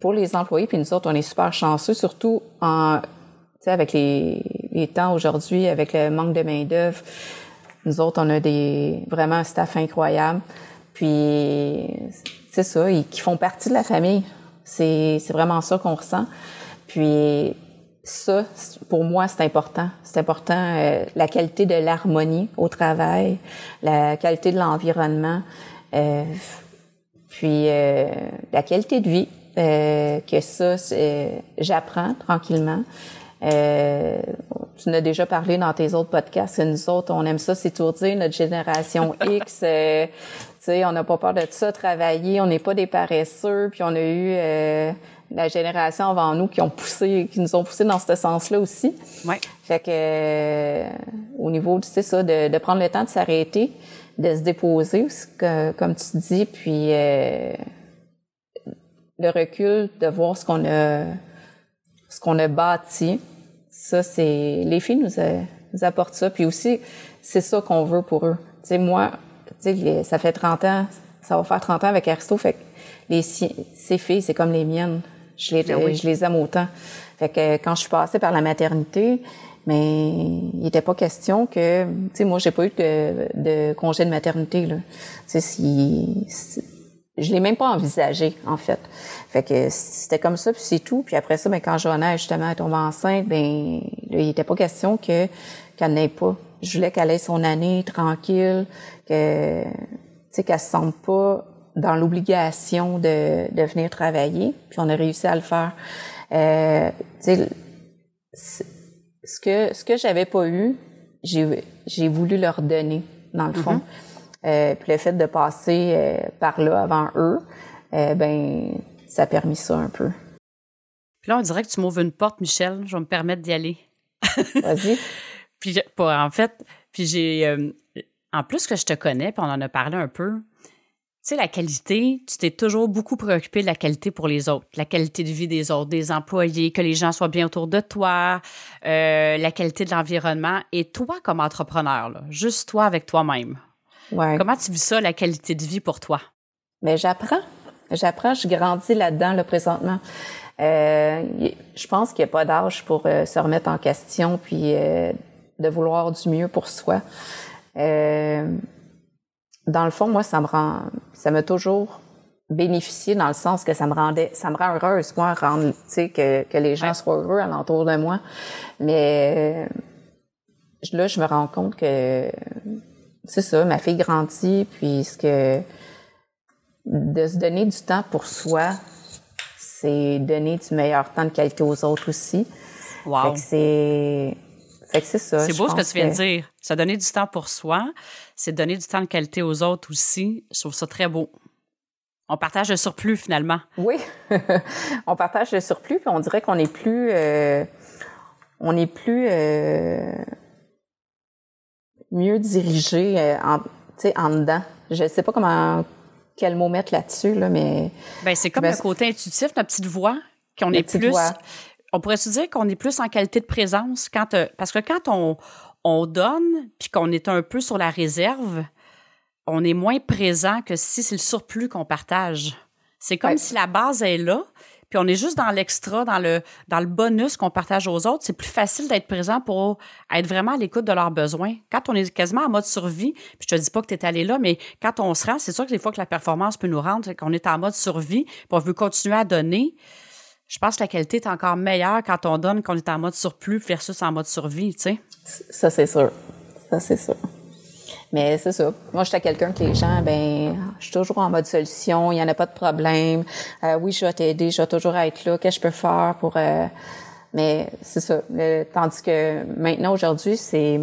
pour les employés puis nous autres, on est super chanceux, surtout en, tu sais, avec les, les temps aujourd'hui, avec le manque de main d'œuvre. Nous autres, on a des vraiment un staff incroyable. Puis c'est ça, ils, qui font partie de la famille. C'est c'est vraiment ça qu'on ressent. Puis ça, pour moi, c'est important. C'est important euh, la qualité de l'harmonie au travail, la qualité de l'environnement, euh, puis euh, la qualité de vie. que ça, j'apprends tranquillement. tu en as déjà parlé dans tes autres podcasts. Nous autres, on aime ça s'étourdir, notre génération [laughs] X. tu sais, on n'a pas peur de ça, travailler. On n'est pas des paresseux. Puis on a eu la génération avant nous qui ont poussé, qui nous ont poussé dans ce sens-là aussi.
Ouais.
Fait que euh, au niveau, tu sais ça, de, de prendre le temps de s'arrêter, de se déposer, que, comme tu dis, puis euh, le recul, de voir ce qu'on a, ce qu'on a bâti. Ça, c'est les filles nous, nous apportent ça, puis aussi c'est ça qu'on veut pour eux. Tu sais moi, tu sais ça fait 30 ans, ça va faire 30 ans avec Aristo, fait que les ces filles, c'est comme les miennes. Je les, ben je les aime autant. Fait que quand je suis passée par la maternité, mais il n'était pas question que, tu sais, moi j'ai pas eu de, de, congé de maternité là. Tu sais, si, je l'ai même pas envisagé en fait. Fait que c'était comme ça puis c'est tout. Puis après ça, ben quand Johanna justement est tombée enceinte, ben il n'était pas question que qu'elle n'ait pas. Je voulais qu'elle ait son année tranquille, que tu sais qu'elle se sente pas dans l'obligation de, de venir travailler, puis on a réussi à le faire. Euh, ce que ce que j'avais pas eu, j'ai voulu leur donner dans le fond. Mm-hmm. euh, puis le fait de passer euh, par là avant eux, euh, ben ça a permis ça un peu.
Puis là, on dirait que tu m'ouvres une porte, Michel. Je vais me permettre d'y aller. [laughs]
Vas-y.
puis en fait, puis j'ai en plus que je te connais, puis on en a parlé un peu sais, la qualité, tu t'es toujours beaucoup préoccupé de la qualité pour les autres, la qualité de vie des autres, des employés, que les gens soient bien autour de toi, euh, la qualité de l'environnement. Et toi, comme entrepreneur, là, juste toi avec toi-même,
ouais.
comment tu vis ça, la qualité de vie pour toi?
Mais j'apprends. J'apprends, je grandis là-dedans, là, présentement. Euh, je pense qu'il n'y a pas d'âge pour euh, se remettre en question puis de vouloir du mieux pour soi. Euh, dans le fond, moi, ça me rend, ça m'a toujours bénéficié dans le sens que ça me rendait, ça me rend heureuse, moi, rendre, tu sais, que, que les gens soient heureux alentour de moi. Mais euh, là, je me rends compte que c'est ça, ma fille grandit, puis ce que de se donner du temps pour soi, c'est donner du meilleur temps de qualité aux autres aussi.
Wow.
Fait que c'est fait que c'est ça.
C'est beau ce que tu viens de dire. Ça donner du temps pour soi, c'est donner du temps de qualité aux autres aussi. Je trouve ça très beau. On partage le surplus finalement.
Oui, [laughs] on partage le surplus, puis on dirait qu'on est plus, euh, on est plus euh, mieux dirigé euh, en, en dedans. Je sais pas comment quel mot mettre là-dessus, là, mais.
Ben, c'est comme le côté intuitif, notre petite voix, qu'on est plus. On pourrait se dire qu'on est plus en qualité de présence quand, parce que quand on, on donne puis qu'on est un peu sur la réserve, on est moins présent que si c'est le surplus qu'on partage. C'est comme si la base est là, puis on est juste dans l'extra, dans le, dans le bonus qu'on partage aux autres, c'est plus facile d'être présent pour être vraiment à l'écoute de leurs besoins. Quand on est quasiment en mode survie, puis je te dis pas que tu es allé là, mais quand on se rend, c'est sûr que des fois que la performance peut nous rendre, qu'on est en mode survie, puis on veut continuer à donner. Je pense que la qualité est encore meilleure quand on donne qu'on est en mode surplus versus en mode survie, tu sais.
Ça, c'est sûr. Ça, c'est sûr. Mais c'est ça. Moi, j'étais quelqu'un que les gens, ben, je suis toujours en mode solution, il n'y en a pas de problème. Euh, oui, je vais t'aider, je vais toujours être là. Qu'est-ce que je peux faire pour... Euh, mais c'est ça. tandis que maintenant, aujourd'hui, c'est...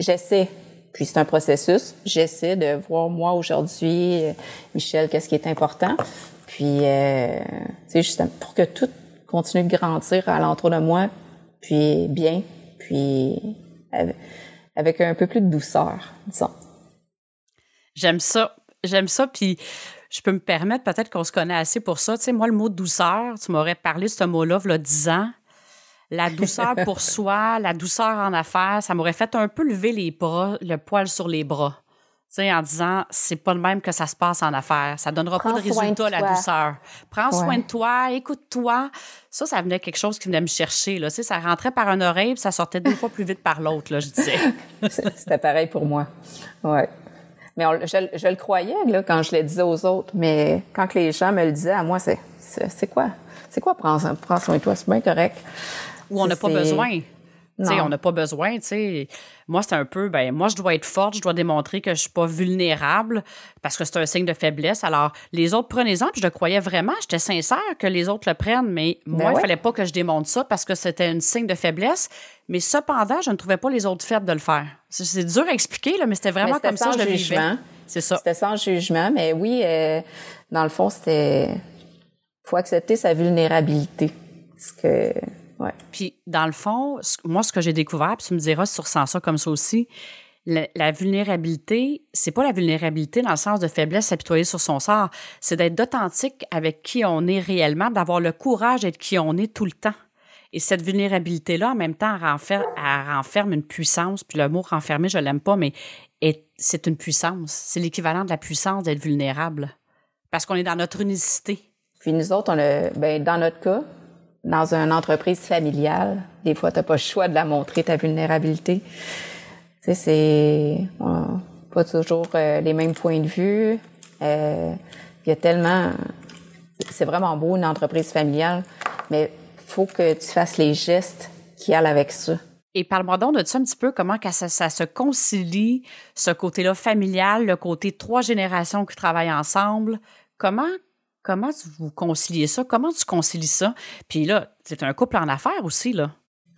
J'essaie, puis c'est un processus, j'essaie de voir moi aujourd'hui, euh, Michel, qu'est-ce qui est important. Puis, euh, tu sais, pour que tout continue de grandir alentour de moi, puis bien, puis avec un peu plus de douceur, disons.
J'aime ça. J'aime ça. Puis je peux me permettre, peut-être qu'on se connaît assez pour ça. Tu sais, moi, le mot douceur, tu m'aurais parlé de ce mot-là, il y a 10 ans. La douceur pour [laughs] soi, la douceur en affaires, ça m'aurait fait un peu lever les bras, le poil sur les bras. En disant, c'est pas le même que ça se passe en affaires. Ça donnera pas de résultat, la douceur. Prends soin de toi, écoute-toi. Ça, ça venait quelque chose qui venait me chercher, là. Ça rentrait par une oreille, puis ça sortait deux fois plus vite par l'autre, là, je disais. [laughs]
C'était pareil pour moi. Ouais. Mais je, le croyais, là, quand je le disais aux autres. Mais quand les gens me le disaient à moi, c'est, c'est, quoi? C'est quoi prendre, soin de toi? C'est bien correct.
Ou on n'a pas besoin on n'a pas besoin, tu Moi, c'est un peu, ben, moi, je dois être forte, je dois démontrer que je suis pas vulnérable parce que c'est un signe de faiblesse. Alors, les autres, prenez-en, je le croyais vraiment, j'étais sincère que les autres le prennent, mais ben moi, il fallait pas que je démontre ça parce que c'était un signe de faiblesse. Mais cependant, je ne trouvais pas les autres faibles de le faire. C'est dur à expliquer, là, mais c'était vraiment comme ça que je le vivais.
C'est ça. C'était sans jugement, mais oui, euh, dans le fond, c'était faut accepter sa vulnérabilité. Parce que
puis, dans le fond, moi, ce que j'ai découvert, puis tu me diras si tu ressens ça comme ça aussi, la, vulnérabilité, c'est pas la vulnérabilité dans le sens de faiblesse s'apitoyer sur son sort, c'est d'être authentique avec qui on est réellement, d'avoir le courage d'être qui on est tout le temps. Et cette vulnérabilité-là, en même temps, renferme, elle renferme une puissance. Puis le mot renfermer, je l'aime pas, mais c'est une puissance. C'est l'équivalent de la puissance d'être vulnérable. Parce qu'on est dans notre unicité.
Puis nous autres, on a, ben, dans notre cas, dans une entreprise familiale, des fois, tu n'as pas le choix de la montrer, ta vulnérabilité. Tu sais, c'est pas toujours euh, les mêmes points de vue. Euh, il y a tellement... C'est vraiment beau, une entreprise familiale, mais faut que tu fasses les gestes qui allent avec ça.
Et parle-moi donc de ça un petit peu, comment ça, ça se concilie, ce côté-là familial, le côté trois générations qui travaillent ensemble. Comment Comment vous conciliez ça? Comment tu concilies ça? Puis là, c'est un couple en affaires aussi, là.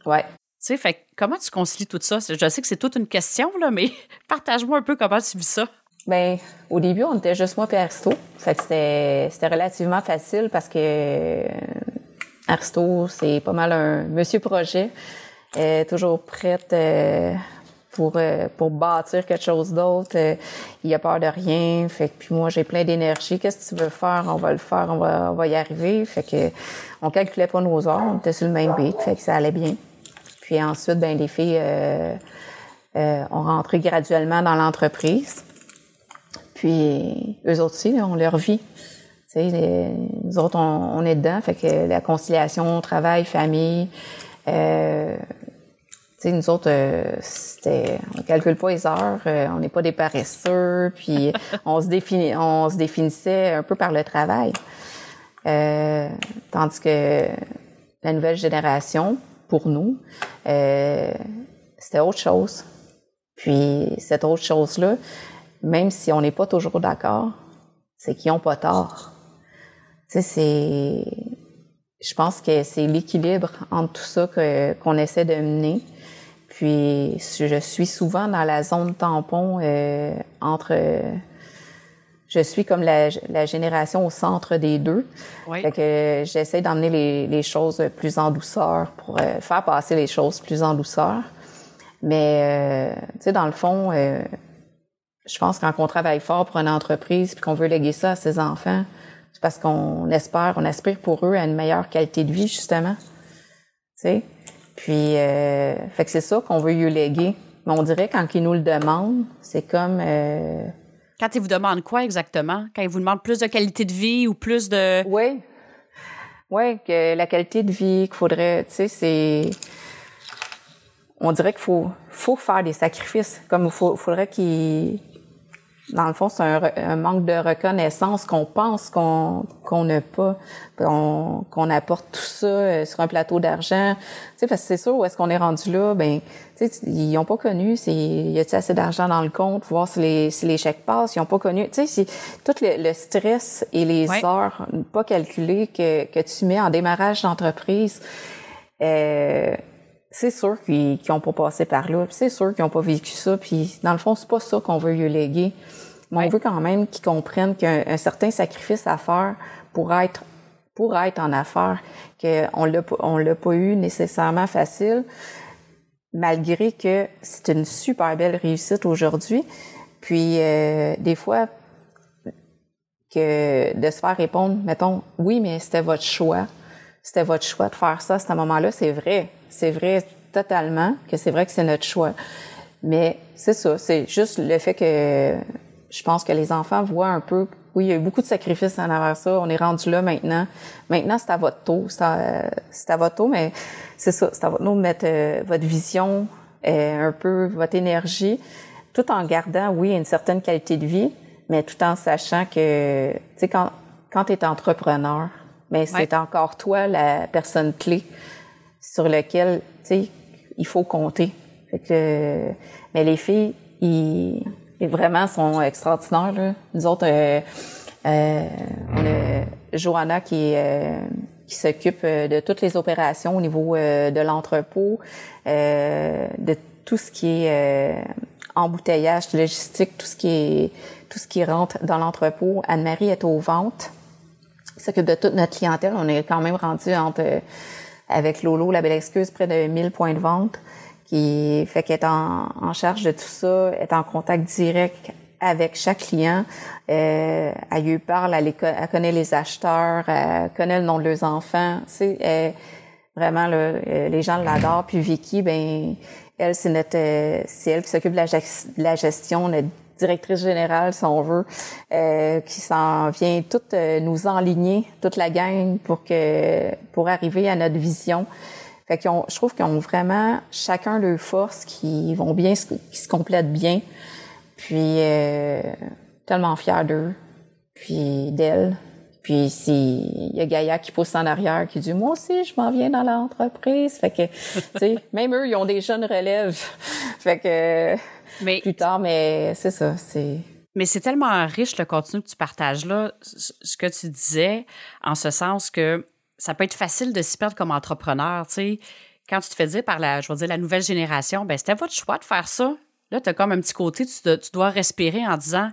Ouais. Tu
sais, fait comment tu concilies tout ça? Je sais que c'est toute une question, là, mais [laughs] partage-moi un peu comment tu vis ça.
Bien, au début, on était juste moi et Aristo. Fait que c'était relativement facile parce que euh, Aristo, c'est pas mal un monsieur projet. toujours prête euh, pour pour bâtir quelque chose d'autre. Euh, il a peur de rien. Fait que puis moi j'ai plein d'énergie. Qu'est-ce que tu veux faire? On va le faire. On va on va y arriver. Fait que on calculait pas nos heures. On était sur le même beat. Fait que ça allait bien. Puis ensuite ben les filles euh, euh ont rentré graduellement dans l'entreprise. Puis eux autres aussi, on leur vit. Nous autres, on, on, est dedans. Fait que la conciliation, travail, famille, euh, sais, nous autres, euh, c'était, on calcule pas les heures, euh, on n'est pas des paresseux, puis [laughs] on se définit, on se définissait un peu par le travail. Euh, tandis que la nouvelle génération, pour nous, c'était autre chose. Puis cette autre chose-là, même si on n'est pas toujours d'accord, c'est qu'ils n'ont pas tort. Tu sais, c'est je pense que c'est l'équilibre entre tout ça qu'on essaie de mener. Puis je suis souvent dans la zone tampon euh, entre je suis comme la, la, génération au centre des deux. Oui. Fait que j'essaie d'emmener les, les, choses plus en douceur pour euh, faire passer les choses plus en douceur. Mais, euh, tu sais, dans le fond, euh, je pense quand on travaille fort pour une entreprise puis qu'on veut léguer ça à ses enfants, c'est parce qu'on espère, on aspire pour eux à une meilleure qualité de vie, justement. Tu sais? Puis, fait que c'est ça qu'on veut lui léguer. Mais on dirait quand ils nous le demandent, c'est comme
quand ils vous demandent quoi exactement? Quand ils vous demandent plus de qualité de vie ou plus de...
Oui. Oui, que la qualité de vie qu'il faudrait, tu sais, c'est... On dirait qu'il faut, faut faire des sacrifices. Comme il faudrait qu'ils dans le fond, c'est un, manque de reconnaissance qu'on pense qu'on qu'on n'a pas, qu'on apporte tout ça euh, sur un plateau d'argent. Tu sais, parce que c'est sûr où est-ce qu'on est rendu là, ben, tu sais, ils n'ont pas connu, c'est, y a-t-il assez d'argent dans le compte, voir si les, si les chèques passent, ils n'ont pas connu. Tu sais, tout le, stress et les heures pas calculées que, que tu mets en démarrage d'entreprise, euh, c'est sûr qu'ils n'ont pas passé par là, c'est sûr qu'ils n'ont pas vécu ça, puis dans le fond, c'est pas ça qu'on veut lui léguer. Mais on veut quand même qu'ils comprennent a un, certain sacrifice à faire pour être pour être en affaires, qu'on l'a on l'a pas eu nécessairement facile, malgré que c'est une super belle réussite aujourd'hui. Puis euh, des fois, que de se faire répondre, mettons, oui, mais c'était votre choix c'était votre choix de faire ça à ce moment-là. C'est vrai. C'est vrai totalement que c'est vrai que c'est notre choix. Mais c'est ça. C'est juste le fait que je pense que les enfants voient un peu oui, il y a eu beaucoup de sacrifices en avant ça. On est rendu là maintenant. Maintenant, c'est à votre tour. C'est à, votre tour, mais c'est ça. C'est à votre tour de mettre euh, votre vision, euh, un peu votre énergie, tout en gardant, oui, une certaine qualité de vie, mais tout en sachant que, tu sais, quand, quand tu es entrepreneur, mais c'est encore toi la personne clé sur laquelle, tu sais, il faut compter. Mais les filles, ils, vraiment sont extraordinaires. Là. Nous autres, euh, euh, Johanna qui euh, qui s'occupe euh, de toutes les opérations au niveau euh, de l'entrepôt, de tout ce qui est embouteillage, logistique, tout ce qui est tout ce qui rentre dans l'entrepôt. Anne-Marie est aux ventes s'occupe de toute notre clientèle. On est quand même rendu entre avec Lolo, la belle excuse, près de 1000 points de vente, qui fait qu'elle est en, charge de tout ça, est en contact direct avec chaque client. Euh, elle lui parle, elle, connaît les acheteurs, elle connaît le nom de leurs enfants. C'est vraiment là, euh, les gens l'adorent. Puis Vicky, ben elle c'est notre, euh, c'est elle qui s'occupe de la, gestion, directrice générale, si on veut, euh, qui s'en vient toute euh, nous enligner, toute la gang, pour que pour arriver à notre vision. Fait qu'ils ont, je trouve qu'ils ont vraiment chacun leurs forces qui vont bien, qui se complètent bien. Puis euh, tellement fière d'eux, puis d'elle. Puis il y a Gaïa qui pousse en arrière, qui dit moi aussi je m'en viens dans l'entreprise. Fait que tu sais, [laughs] même eux ils ont des jeunes relèves. fait que mais, plus tard, mais c'est ça, c'est...
Mais c'est tellement riche le contenu que tu partages là, ce que tu disais, en ce sens que ça peut être facile de s'y perdre comme entrepreneur, tu sais. Quand tu te fais dire par la, je veux dire, la nouvelle génération, ben c'était votre choix de faire ça. Là, tu as comme un petit côté, tu, tu dois respirer en disant,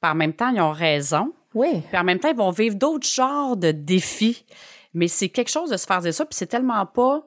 par même temps, ils ont raison.
Oui.
Puis en même temps, ils vont vivre d'autres genres de défis. Mais c'est quelque chose de se faire dire ça, puis c'est tellement pas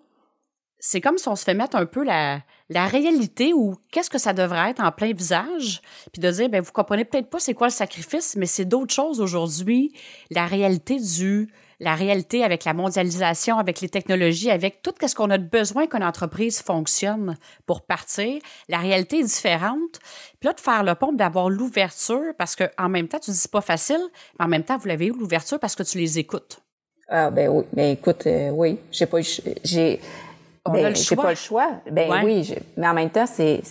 c'est comme si on se fait mettre un peu la, la réalité ou qu'est-ce que ça devrait être en plein visage, puis de dire, ben vous comprenez peut-être pas c'est quoi le sacrifice, mais c'est d'autres choses aujourd'hui. La réalité du, la réalité avec la mondialisation, avec les technologies, avec tout ce qu'on a besoin qu'une entreprise fonctionne pour partir, la réalité est différente. Puis là, de faire le pont, d'avoir l'ouverture, parce qu'en même temps, tu dis pas facile, mais en même temps, vous l'avez eu l'ouverture parce que tu les écoutes.
Ah ben oui, mais écoute, euh, oui, j'ai pas, j'ai ben, j'ai pas le choix. Ben oui, mais en même temps, c'est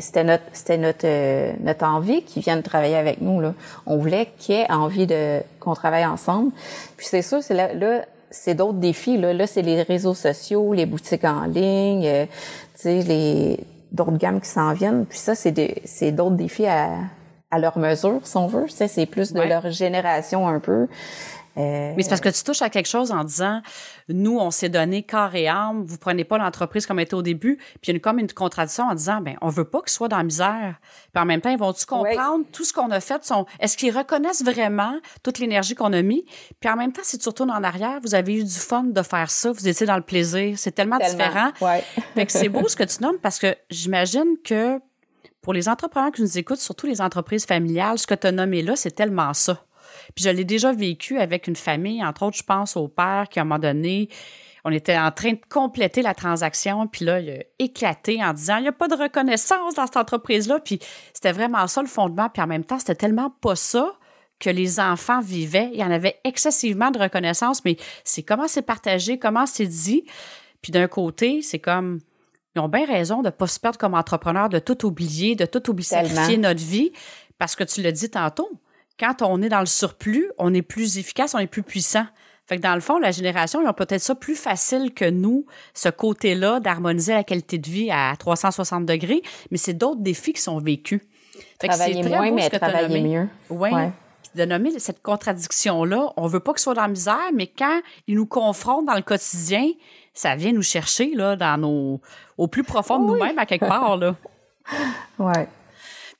c'était notre c'était notre euh, notre envie qui vient de travailler avec nous là. On voulait qu'il y ait envie de qu'on travaille ensemble. Puis c'est ça, c'est là, là c'est d'autres défis là. Là, c'est les réseaux sociaux, les boutiques en ligne, euh, tu sais les d'autres gammes qui s'en viennent. Puis ça, c'est des c'est d'autres défis à à leur mesure, si on veut. c'est plus de leur génération un peu.
Euh, Mais c'est parce que tu touches à quelque chose en disant, nous, on s'est donné corps et âme, vous prenez pas l'entreprise comme elle était au début, puis il y a comme une contradiction en disant, ben, on veut pas qu'ils soient dans la misère. Puis en même temps, ils vont-tu comprendre tout ce qu'on a fait? Sont, est-ce qu'ils reconnaissent vraiment toute l'énergie qu'on a mis? Puis en même temps, si tu retournes en arrière, vous avez eu du fun de faire ça, vous étiez dans le plaisir. C'est tellement, différent.
Ouais. [laughs]
fait que c'est beau ce que tu nommes parce que j'imagine que pour les entrepreneurs qui nous écoutent, surtout les entreprises familiales, ce que tu as nommé là, c'est tellement ça. Puis je l'ai déjà vécu avec une famille, entre autres, je pense au père qui, à un moment donné, on était en train de compléter la transaction, puis là, il a éclaté en disant, il n'y a pas de reconnaissance dans cette entreprise-là. Puis c'était vraiment ça le fondement. Puis en même temps, c'était tellement pas ça que les enfants vivaient. Il y en avait excessivement de reconnaissance, mais c'est comment c'est partagé, comment c'est dit. Puis d'un côté, c'est comme, ils ont bien raison de ne pas se perdre comme entrepreneur, de tout oublier, de tout oublier, sacrifier notre vie, parce que tu l'as dit tantôt, quand on est dans le surplus, on est plus efficace, on est plus puissant. Fait que dans le fond, la génération, ils ont peut-être ça plus facile que nous, ce côté-là d'harmoniser la qualité de vie à 360 degrés, mais c'est d'autres défis qui sont vécus.
Fait travailler moins, mais travailler mieux.
Oui. Ouais. De nommer cette contradiction-là, on veut pas qu'ils soient dans la misère, mais quand ils nous confrontent dans le quotidien, ça vient nous chercher là, dans nos, au plus profond de nous-mêmes, à quelque part. Là. [laughs]
ouais.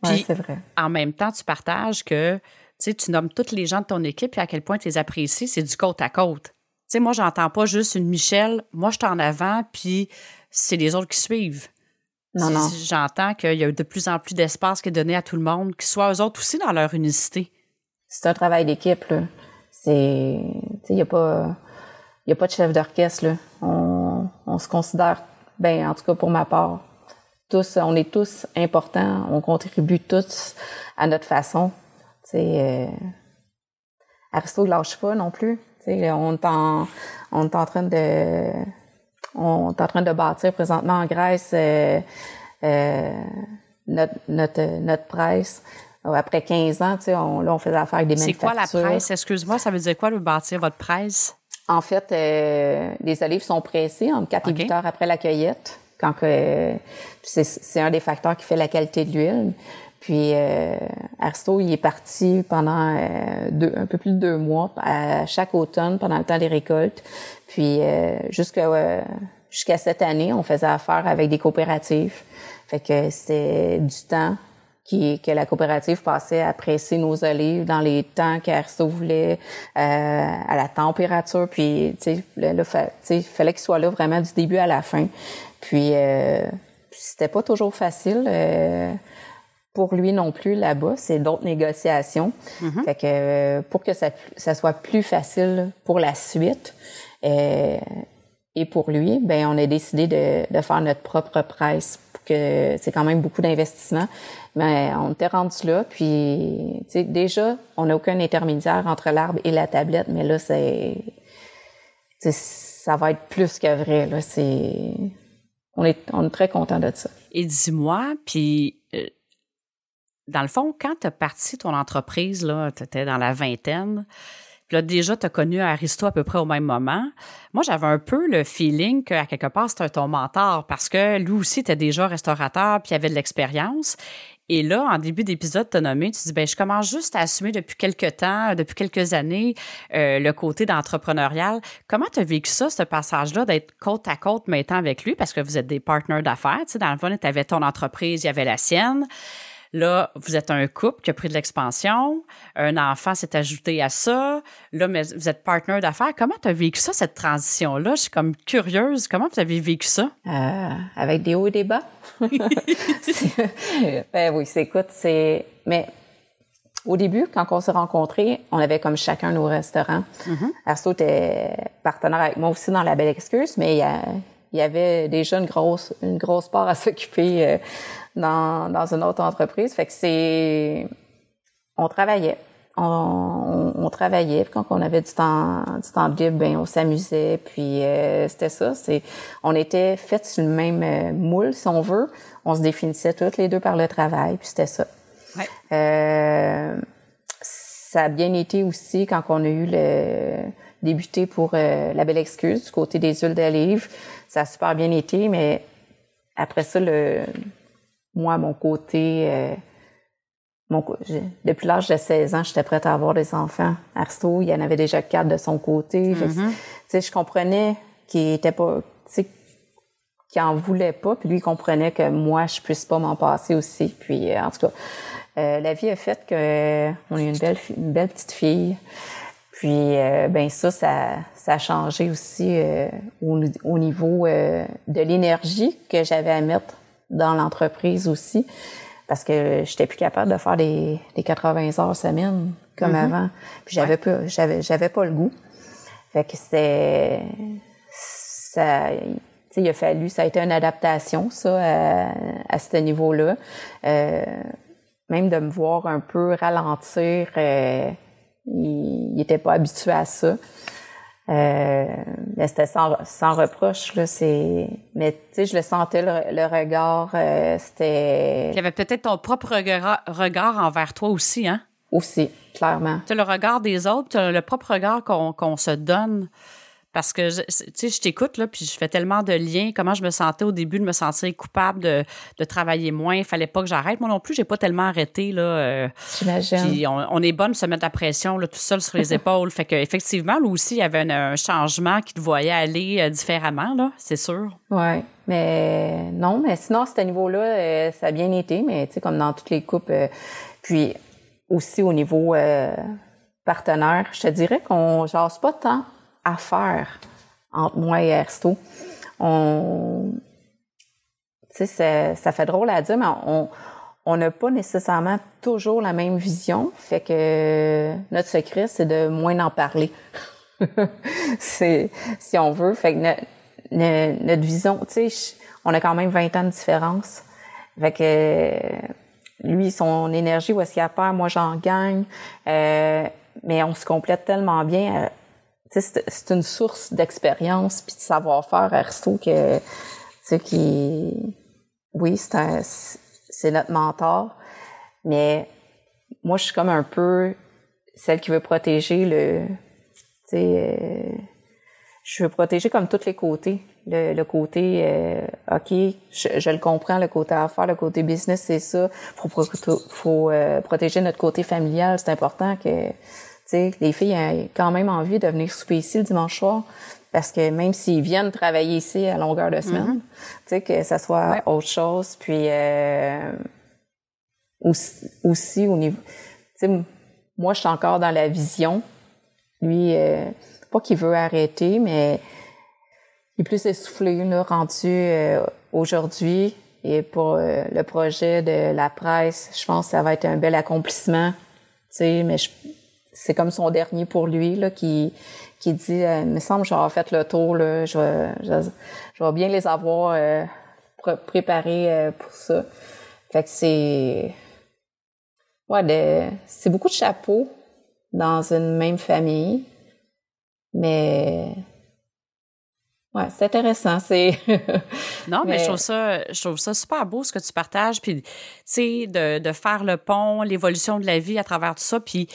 Puis, c'est vrai.
En même temps, tu partages que sais, tu nommes toutes les gens de ton équipe et à quel point tu les apprécies, c'est du côte à côte. Tu sais, moi, j'entends pas juste une Michelle, moi, je suis en avant, puis c'est les autres qui suivent.
Non, non.
J'entends qu'il y a de plus en plus d'espace qui est donné à tout le monde, qu'ils soient eux autres aussi dans leur unicité.
C'est un travail d'équipe, là. C'est. Tu sais, il n'y a pas. Il a pas de chef d'orchestre, là. On, on se considère, ben, en tout cas pour ma part, tous, on est tous importants, on contribue tous à notre façon. C'est euh, Aristo ne lâche pas non plus. T'sais, on est en on est en train de on est en train de bâtir présentement en Grèce euh, euh, notre, notre, notre presse. Après 15 ans, on, là, on faisait affaire avec des manufactures.
C'est quoi la presse? Excuse-moi, ça veut dire quoi, le bâtir votre presse?
En fait, euh, les olives sont pressées entre 4 et 8 heures après la cueillette. Quand c'est un des facteurs qui fait la qualité de l'huile. Puis euh, Aristo, il est parti pendant euh, deux, un peu plus de deux mois, à chaque automne, pendant le temps des récoltes. Puis euh, jusqu'à euh, jusqu'à cette année, on faisait affaire avec des coopératives. Fait que c'était du temps qui, que la coopérative passait à presser nos olives dans les temps qu'Aristo voulait, euh, à la température. Puis, tu sais, il fallait qu'il soit là vraiment du début à la fin. Puis, c'était pas toujours facile pour lui non plus là-bas, c'est d'autres négociations. Mm-hmm. Fait que euh, pour que ça, ça, soit plus facile pour la suite euh, et pour lui, ben on a décidé de, de faire notre propre presse que c'est quand même beaucoup d'investissement. Mais on était rendu là, puis déjà on n'a aucun intermédiaire entre l'arbre et la tablette, mais là c'est ça va être plus que vrai là. C'est on est on est très content de ça.
Et dis-moi, puis euh, dans le fond, quand tu as parti ton entreprise, tu étais dans la vingtaine, puis là, déjà, tu as connu Aristo à peu près au même moment. Moi, j'avais un peu le feeling qu'à quelque part, c'était ton mentor parce que lui aussi était déjà restaurateur puis il avait de l'expérience. Et là, en début d'épisode, tu as nommé, tu dis, ben, je commence juste à assumer depuis quelques temps, depuis quelques années, euh, le côté d'entrepreneurial. Comment tu as vécu ça, ce passage-là, d'être côte à côte maintenant avec lui, parce que vous êtes des partenaires d'affaires, tu sais, dans le fond, tu avais ton entreprise, il y avait la sienne. Là, vous êtes un couple qui a pris de l'expansion, un enfant s'est ajouté à ça. Là, mais vous êtes partenaire d'affaires. Comment tu as vécu ça, cette transition-là? Je suis comme curieuse. Comment vous avez vécu ça?
Euh, avec des hauts et des bas. [laughs] ben oui, c'est écoute, c'est. Mais au début, quand on s'est rencontrés, on avait comme chacun nos restaurants. Arsto était partenaire avec moi aussi dans la Belle Excuse, mais il y, il y avait déjà une grosse, une grosse part à [laughs] s'occuper euh, dans, dans une autre entreprise. Fait que c'est, on travaillait. On, on, travaillait, puis quand on avait du temps, du temps libre, ben on s'amusait, puis euh, c'était ça. C'est, on était fait sur le même euh, moule, si on veut. On se définissait toutes les deux par le travail, puis c'était ça.
Ouais.
Euh, ça a bien été aussi quand on a eu le débuté pour la belle excuse du côté des huiles d'olive. Ça a super bien été, mais après ça, le moi, mon côté, euh, mon, depuis l'âge de 16 ans, j'étais prête à avoir des enfants. Arsto, il y en avait déjà quatre de son côté. Mm-hmm. je comprenais qu'il était pas, qu'il en voulait pas, puis lui il comprenait que moi je puisse pas m'en passer aussi. Puis euh, en tout cas, euh, la vie a fait que euh, on a une belle une belle petite fille. Puis ben ça, ça, ça a changé aussi au, au, niveau de l'énergie que j'avais à mettre dans l'entreprise aussi parce que j'étais plus capable de faire des, des 80 heures semaine comme mm-hmm. avant. Puis j'avais pas j'avais j'avais pas le goût. Fait que c'était ça il a fallu ça a été une adaptation ça à, à ce niveau-là. Euh, même de me voir un peu ralentir euh, il, il était pas habitué à ça. Euh, mais c'était sans, sans reproche là c'est mais tu sais je le sentais le, regard euh, c'était
il y avait peut-être ton propre regard, regard envers toi aussi hein?
Aussi clairement.
Tu as le regard des autres tu as le propre regard qu'on qu'on se donne parce que, tu sais, je t'écoute, là, puis je fais tellement de liens. Comment je me sentais au début de me sentir coupable de, de travailler moins? Il fallait pas que j'arrête. Moi non plus, j'ai pas tellement arrêté, là. Euh,
J'imagine.
Puis on, est bonne de se mettre la pression, là, tout seul sur les [laughs] épaules. fait qu'effectivement, là aussi, il y avait un, changement qui te voyait aller euh, différemment, là, c'est sûr.
Oui. Mais non, mais sinon, à ce niveau-là, euh, ça a bien été, mais tu sais, comme dans toutes les coupes. puis aussi au niveau partenaire, je te dirais qu'on jase pas tant à faire entre moi et Ersto. On, tu sais, ça fait drôle à dire, mais on, on n'a pas nécessairement toujours la même vision. Fait que notre secret, c'est de moins en parler. [laughs] si on veut. Fait que notre, vision, tu sais, on a quand même 20 ans de différence. Fait que lui, son énergie, où est-ce qu'il a peur, moi j'en gagne. Euh, mais on se complète tellement bien c'est une source d'expérience puis de savoir-faire Aristo que qui oui c'est notre mentor mais moi je suis comme un peu celle qui veut protéger le tu sais euh, je veux protéger comme tous les côtés. Le, côté euh, ok je, le comprends le côté affaires le côté business c'est ça. Faut faut euh, protéger notre côté familial c'est important que les filles ont quand même envie de venir souper ici le dimanche soir parce que même s'ils viennent travailler ici à longueur de semaine, mm-hmm. que ça soit autre chose. Puis euh, aussi, au niveau, moi je suis encore dans la vision. Lui, euh, pas qu'il veut arrêter, mais il est plus essoufflé, là, rendu euh, aujourd'hui. Et pour le projet de la presse, je pense que ça va être un bel accomplissement. mais je, c'est comme son dernier pour lui là qui qui dit euh, il me semble que fait le tour là je vais je, vais bien les avoir euh, préparés euh, pour ça fait que c'est ouais c'est beaucoup de chapeaux dans une même famille mais Ouais, c'est intéressant. C'est
non, mais... je trouve ça, je trouve ça super beau ce que tu partages, puis tu sais de, de faire le pont, l'évolution de la vie à travers tout ça, puis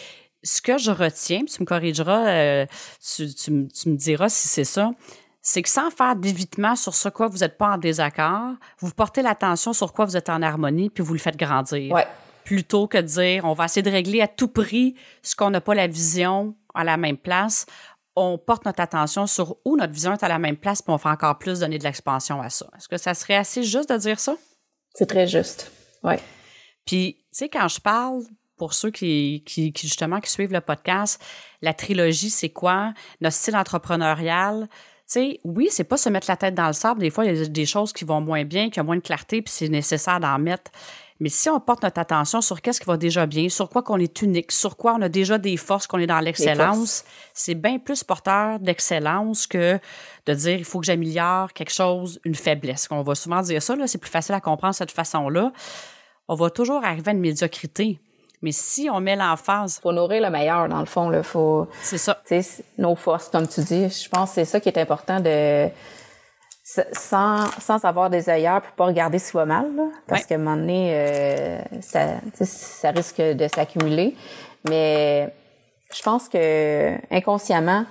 ce que je retiens, tu me corrigeras, euh, tu, tu, me diras si c'est ça, c'est que sans faire d'évitement sur ce quoi vous n'êtes pas en désaccord, vous portez l'attention sur quoi vous êtes en harmonie, puis vous le faites grandir.
Ouais.
Plutôt que de dire, on va essayer de régler à tout prix ce qu'on n'a pas la vision à la même place. On porte notre attention sur où notre vision est à la même place, puis on fait encore plus donner de l'expansion à ça. Est-ce que ça serait assez juste de dire ça?
C'est très juste. Oui.
Puis, tu sais, quand je parle pour ceux qui, qui, justement qui suivent le podcast, la trilogie, c'est quoi? Notre style entrepreneurial. Tu sais, oui, c'est pas se mettre la tête dans le sable. Des fois, il y a des choses qui vont moins bien, qui ont moins de clarté, puis c'est nécessaire d'en mettre. Mais si on porte notre attention sur qu'est-ce qui va déjà bien, sur quoi qu'on est unique, sur quoi on a déjà des forces, qu'on est dans l'excellence, c'est bien plus porteur d'excellence que de dire il faut que j'améliore quelque chose, une faiblesse. On va souvent dire ça, c'est plus facile à comprendre de cette façon-là. On va toujours arriver à une médiocrité. Mais si on met l'emphase...
faut nourrir le meilleur, dans le fond. Là. Faut,
c'est ça.
Nos forces, comme tu dis. Je pense que c'est ça qui est important de... Sans, sans avoir des ailleurs pour pas regarder si va mal, là, parce qu'à un moment donné, euh, ça, ça risque de s'accumuler. Mais je pense que inconsciemment,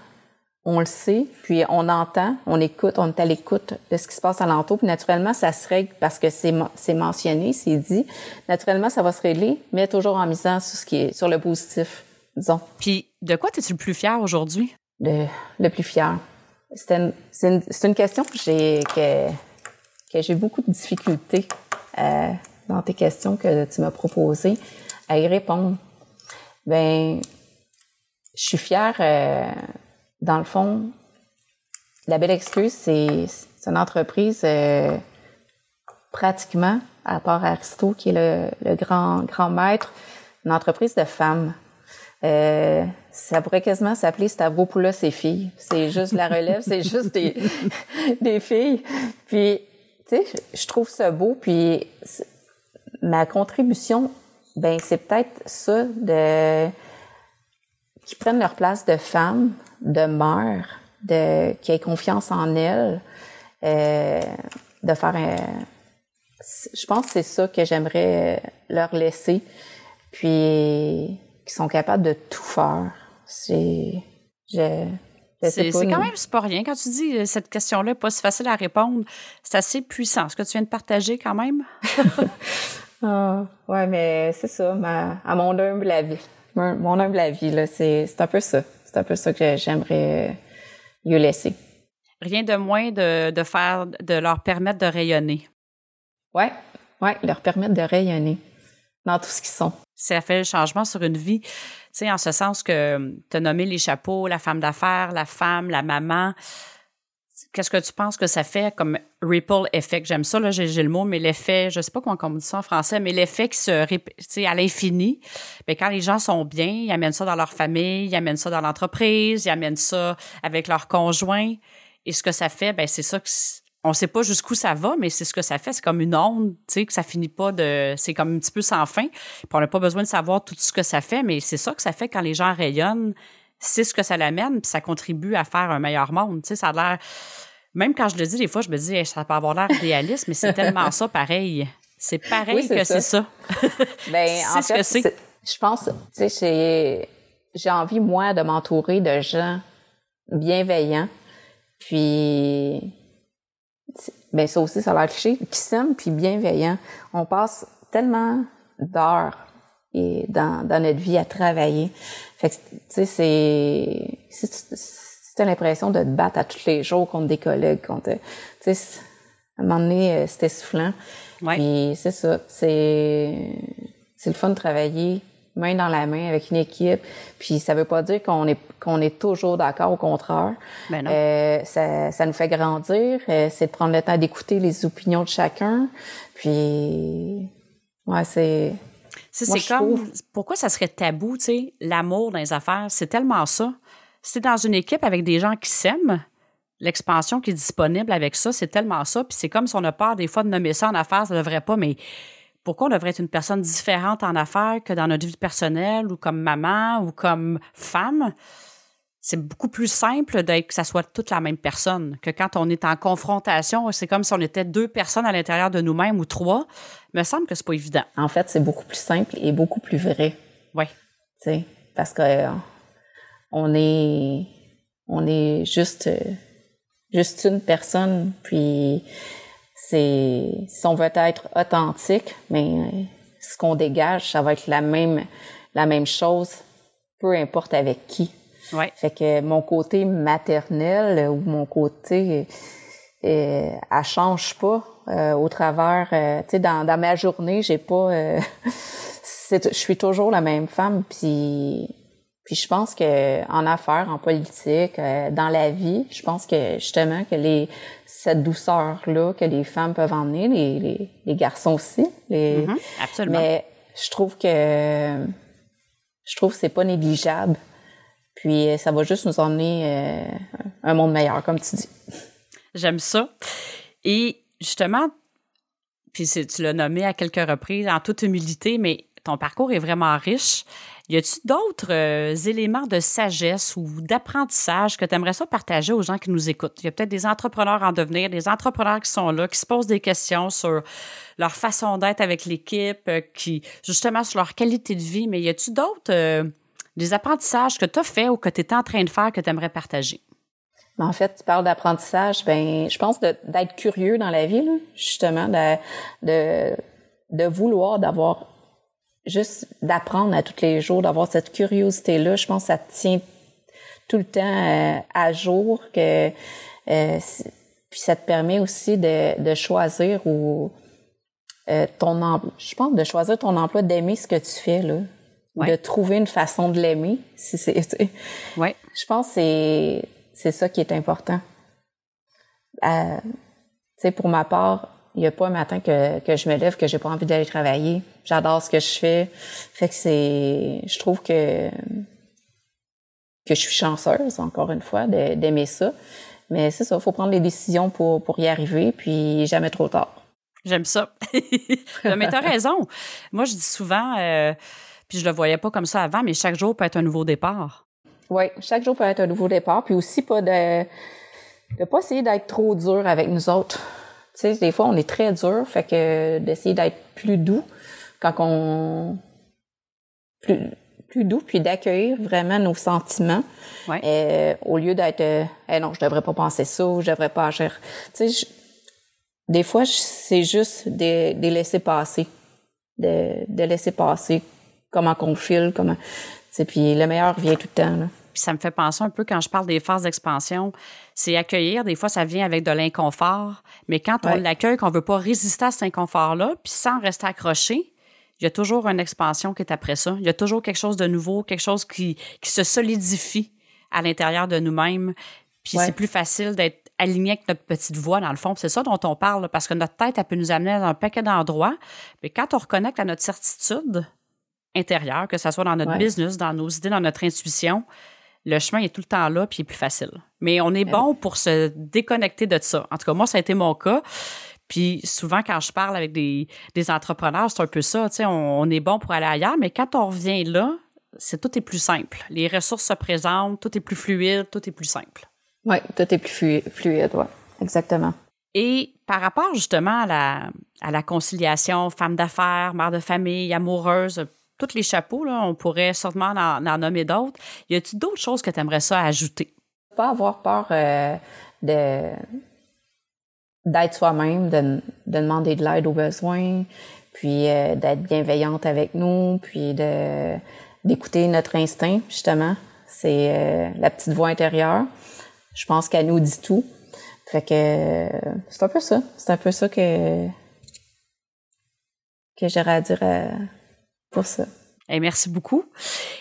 on le sait, puis on entend, on écoute, on est à l'écoute de ce qui se passe alentour, puis naturellement, ça se règle parce que c'est c'est mentionné, c'est dit. Naturellement, ça va se régler, mais toujours en misant sur ce qui est sur le positif, disons.
Puis de quoi es-tu le plus fier aujourd'hui?
Le, le plus fier. C'est une, une, une, question que j'ai que, que j'ai beaucoup de difficultés euh, dans tes questions que tu m'as proposées à y répondre. Ben, je suis fière. Euh, dans le fond, la belle excuse, c'est une entreprise euh, pratiquement, à part Aristo, qui est le, grand, maître, une entreprise de femmes. Euh, ça pourrait quasiment s'appeler Stavropoulos et filles. C'est juste la relève, c'est juste des, [laughs] des filles. Puis, tu sais, je trouve ça beau. Puis, ma contribution, ben c'est peut-être ça de qui prennent leur place de femmes, de mères, de qui aient confiance en elles, euh, de faire un, je pense que c'est ça que j'aimerais leur laisser, puis qui sont capables de tout faire. C'est, je,
c'est quand même pas rien. Quand tu dis euh, cette question-là, pas si facile à répondre, c'est assez puissant. Ce que tu viens de partager quand même? [laughs] [laughs]
ah, ouais, mais c'est ça, ma, à mon humble avis mon humble avis, là, c'est, c'est un peu ça. C'est un peu ça que j'aimerais lui laisser.
Rien de moins de, de faire, de leur permettre de rayonner.
Ouais, ouais, leur permettre de rayonner dans tout ce qu'ils sont.
Ça fait le changement sur une vie, tu sais, en ce sens que tu as nommé les chapeaux, la femme d'affaires, la femme, la maman qu'est-ce que tu penses que ça fait comme ripple effect? J'aime ça, là, j'ai, le mot, mais l'effet, je sais pas comment on dit ça en français, mais l'effet qui se sais, à l'infini. Mais ben, quand les gens sont bien, ils amènent ça dans leur famille, ils amènent ça dans l'entreprise, ils amènent ça avec leur conjoint. Et ce que ça fait, ben c'est ça que on sait pas jusqu'où ça va, mais c'est ce que ça fait. C'est comme une onde, tu sais, que ça finit pas de. C'est comme un petit peu sans fin. Puis on n'a pas besoin de savoir tout ce que ça fait, mais c'est ça que ça fait quand les gens rayonnent c'est ce que ça l'amène, puis ça contribue à faire un meilleur monde. Tu sais, ça a l'air. Même quand je le dis, des fois, je me dis, ça peut avoir l'air idéaliste, mais c'est tellement ça pareil. C'est pareil que c'est ça.
ben, [laughs] en fait, je pense, tu sais, j'ai envie, moi, de m'entourer de gens bienveillants. Puis, ben, ça aussi, ça a l'air cliché, qui s'aiment puis bienveillants. On passe tellement d'heures et dans, dans notre vie à travailler. Fait que, tu sais, c'est, si tu as l'impression de te battre à tous les jours contre des collègues, contre, tu sais, à un moment donné, euh, c'était soufflant. Ouais. Puis c'est ça, c'est, c'est le fun de travailler main dans la main avec une équipe. Puis ça veut pas dire qu'on est qu'on est toujours d'accord, au contraire. Ben non. Euh, ça, ça nous fait grandir. Euh, c'est de prendre le temps d'écouter les opinions de chacun. Puis ouais, c'est
c'est comme, pourquoi ça serait tabou, tu sais, l'amour dans les affaires? C'est tellement ça. C'est dans une équipe avec des gens qui s'aiment, l'expansion qui est disponible avec ça, c'est tellement ça. Puis c'est comme si on a peur des fois de nommer ça en affaires, ça devrait pas, mais pourquoi on devrait être une personne différente en affaires que dans notre vie personnelle ou comme maman ou comme femme? C'est beaucoup plus simple d'être que ça soit toute la même personne que quand on est en confrontation, c'est comme si on était deux personnes à l'intérieur de nous-mêmes ou trois. Il me semble que c'est pas évident.
En fait, c'est beaucoup plus simple et beaucoup plus vrai.
Oui.
Tu sais, parce que euh, on est on est juste juste une personne puis c'est si on veut être authentique, mais euh, ce qu'on dégage, ça va être la même la même chose peu importe avec qui.
Ouais.
Fait que mon côté maternel ou mon côté, euh, elle change pas euh, au travers. Euh, tu sais, dans, dans ma journée, j'ai pas. Euh, [laughs] je suis toujours la même femme. Puis, puis je pense que en affaires, en politique, euh, dans la vie, je pense que justement que les cette douceur là que les femmes peuvent emmener, les, les, les garçons aussi. Les,
mm-hmm. absolument.
Mais je trouve que je trouve que c'est pas négligeable puis euh, ça va juste nous emmener euh, un monde meilleur, comme tu dis.
J'aime ça. Et justement, puis tu l'as nommé à quelques reprises, en toute humilité, mais ton parcours est vraiment riche. Y a-tu d'autres euh, éléments de sagesse ou d'apprentissage que tu aimerais ça partager aux gens qui nous écoutent? Il y a peut-être des entrepreneurs en devenir, des entrepreneurs qui sont là, qui se posent des questions sur leur façon d'être avec l'équipe, qui justement sur leur qualité de vie, mais y a-tu d'autres des apprentissages que tu as fait ou que tu es en train de faire que tu aimerais partager?
Mais en fait, tu parles d'apprentissage, ben je pense d'être curieux dans la vie, justement, de, de, de vouloir d'avoir juste d'apprendre à tous les jours, d'avoir cette curiosité-là. Je pense que ça te tient tout le temps euh, à jour, que euh, puis ça te permet aussi de, de choisir ou euh, ton emploi. Je pense de choisir ton emploi, d'aimer ce que tu fais là, de trouver une façon de l'aimer. Si c'est,
ouais.
Je pense que c'est c'est ça qui est important. Euh, tu sais, pour ma part, il n'y a pas un matin que, que je me lève que j'ai pas envie d'aller travailler. J'adore ce que je fais. Fait que c'est, je trouve que que je suis chanceuse, encore une fois, d'aimer ça. Mais c'est ça, il faut prendre les décisions pour, pour y arriver, puis jamais trop tard.
J'aime ça. [laughs] mais tu as raison. Moi, je dis souvent, euh, puis je le voyais pas comme ça avant, mais chaque jour peut être un nouveau départ.
Oui, chaque jour peut être un nouveau départ, puis aussi pas de de pas essayer d'être trop dur avec nous autres. Tu sais, des fois on est très dur, fait que d'essayer d'être plus doux quand on plus plus doux, puis d'accueillir vraiment nos sentiments,
ouais.
euh, au lieu d'être euh, non, je devrais pas penser ça, ou je devrais pas agir. Tu sais, des fois c'est juste de, de laisser passer, de, de laisser passer comment qu'on file, comment. Puis le meilleur vient tout le temps. Là.
Puis ça me fait penser un peu quand je parle des phases d'expansion, c'est accueillir. Des fois, ça vient avec de l'inconfort, mais quand on l'accueille, qu'on veut pas résister à cet inconfort-là, puis sans rester accroché, il y a toujours une expansion qui est après ça. Il y a toujours quelque chose de nouveau, quelque chose qui, qui se solidifie à l'intérieur de nous-mêmes. Puis c'est plus facile d'être aligné avec notre petite voix, dans le fond. C'est ça dont on parle, parce que notre tête, elle peut nous amener dans un paquet d'endroits. Mais quand on reconnecte à notre certitude intérieure, que ce soit dans notre business, dans nos idées, dans notre intuition, le chemin est tout le temps là, puis il est plus facile. Mais on est bon pour se déconnecter de ça. En tout cas, moi, ça a été mon cas. Puis souvent, quand je parle avec des, des entrepreneurs, c'est un peu ça. Tu sais, on, on, est bon pour aller ailleurs, mais quand on revient là, c'est tout est plus simple. Les ressources se présentent, tout est plus fluide, tout est plus simple.
Oui, tout est plus fluide, oui. Exactement.
Et par rapport justement à la, à la conciliation femme d'affaires, mère de famille, amoureuse, tous les chapeaux, là, on pourrait sûrement en, en nommer d'autres. Y a-t-il d'autres choses que tu aimerais ça ajouter?
Pas avoir peur euh, de d'être soi-même, de, de, demander de l'aide aux besoins, puis euh, d'être bienveillante avec nous, puis d'écouter notre instinct, justement. C'est euh, la petite voix intérieure. Je pense qu'elle nous dit tout. Fait que c'est un peu ça. C'est un peu ça que que j'aurais à dire à,
Et merci beaucoup.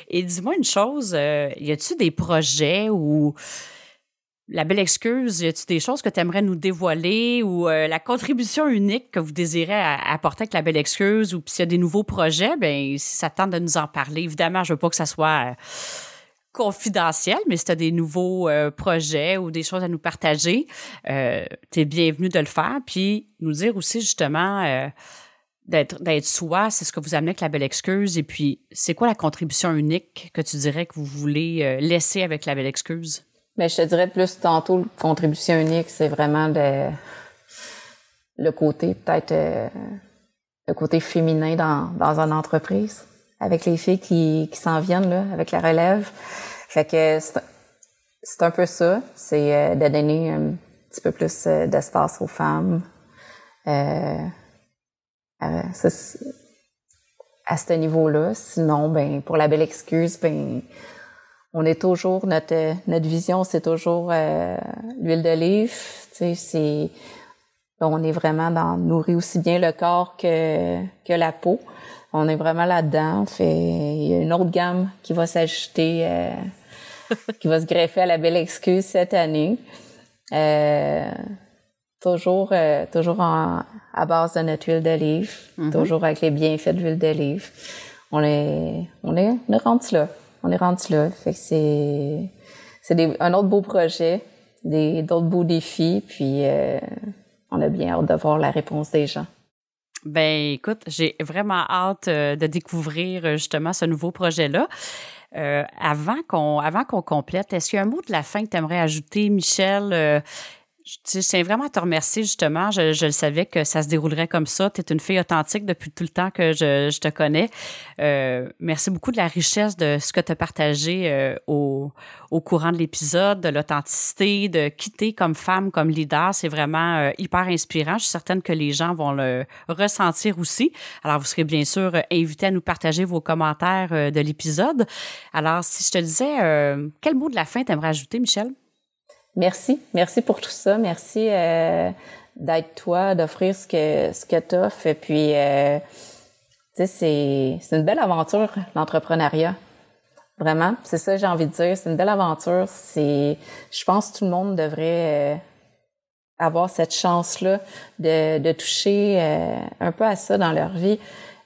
Et dis-moi une chose, euh, y a-tu des projets ou la belle excuse, y a-tu des choses que tu aimerais nous dévoiler ou euh, la contribution unique que vous désirez apporter avec la belle excuse ou s'il y a des nouveaux projets, ben si ça tente de nous en parler. Évidemment, je veux pas que ça soit euh, confidentiel, mais si tu as des nouveaux projets ou des choses à nous partager, tu es bienvenu de le faire. Puis nous dire aussi justement d'être d'être soi, c'est ce que vous amenez avec la belle excuse. Et puis, c'est quoi la contribution unique que tu dirais que vous voulez euh, laisser avec la belle excuse?
Mais ben, je te dirais plus tantôt, la contribution unique, c'est vraiment de, le côté peut-être euh, le côté féminin dans, une entreprise, avec les filles qui, s'en viennent avec la relève. Fait que c'est un peu ça, c'est euh, de donner un petit peu plus d'espace aux femmes. Euh, à ce niveau-là. Sinon, ben pour la belle excuse, ben on est toujours notre notre vision, c'est toujours euh, l'huile d'olive. Tu sais, c'est on est vraiment dans nourrir aussi bien le corps que que la peau. On est vraiment là-dedans. Fait il y a une autre gamme qui va s'ajouter, euh, [laughs] qui va se greffer à la belle excuse cette année. Euh, toujours euh, toujours en, à base de notre huile d'olive, mm-hmm. toujours avec les bienfaits de l'huile d'olive. On est on est on est rendu là, on est rendu là. Fait que c'est c'est un autre beau projet, des d'autres beaux défis, puis euh, on a bien hâte de voir la réponse des gens.
Ben écoute, j'ai vraiment hâte euh, de découvrir justement ce nouveau projet-là. Avant qu'on avant qu'on complète, est-ce qu'il y a un mot de la fin que tu aimerais ajouter, Michel? Je tiens vraiment à te remercier, justement. Je, je savais que ça se déroulerait comme ça. Tu es une fille authentique depuis tout le temps que je, je te connais. Euh, merci beaucoup de la richesse de ce que tu as partagé euh, au, au courant de l'épisode, de l'authenticité, de quitter comme femme, comme leader. C'est vraiment euh, hyper inspirant. Je suis certaine que les gens vont le ressentir aussi. Alors, vous serez bien sûr invité à nous partager vos commentaires de l'épisode. Alors, si je te disais, quel mot de la fin t'aimerais ajouter, Michel?
Merci, merci pour tout ça. Merci euh, d'être toi, d'offrir ce que ce que t'offres. Et puis, euh, tu sais, c'est c'est une belle aventure l'entrepreneuriat. Vraiment, c'est ça j'ai envie de dire. C'est une belle aventure. C'est, je pense, que tout le monde devrait euh, avoir cette chance là de de toucher euh, un peu à ça dans leur vie.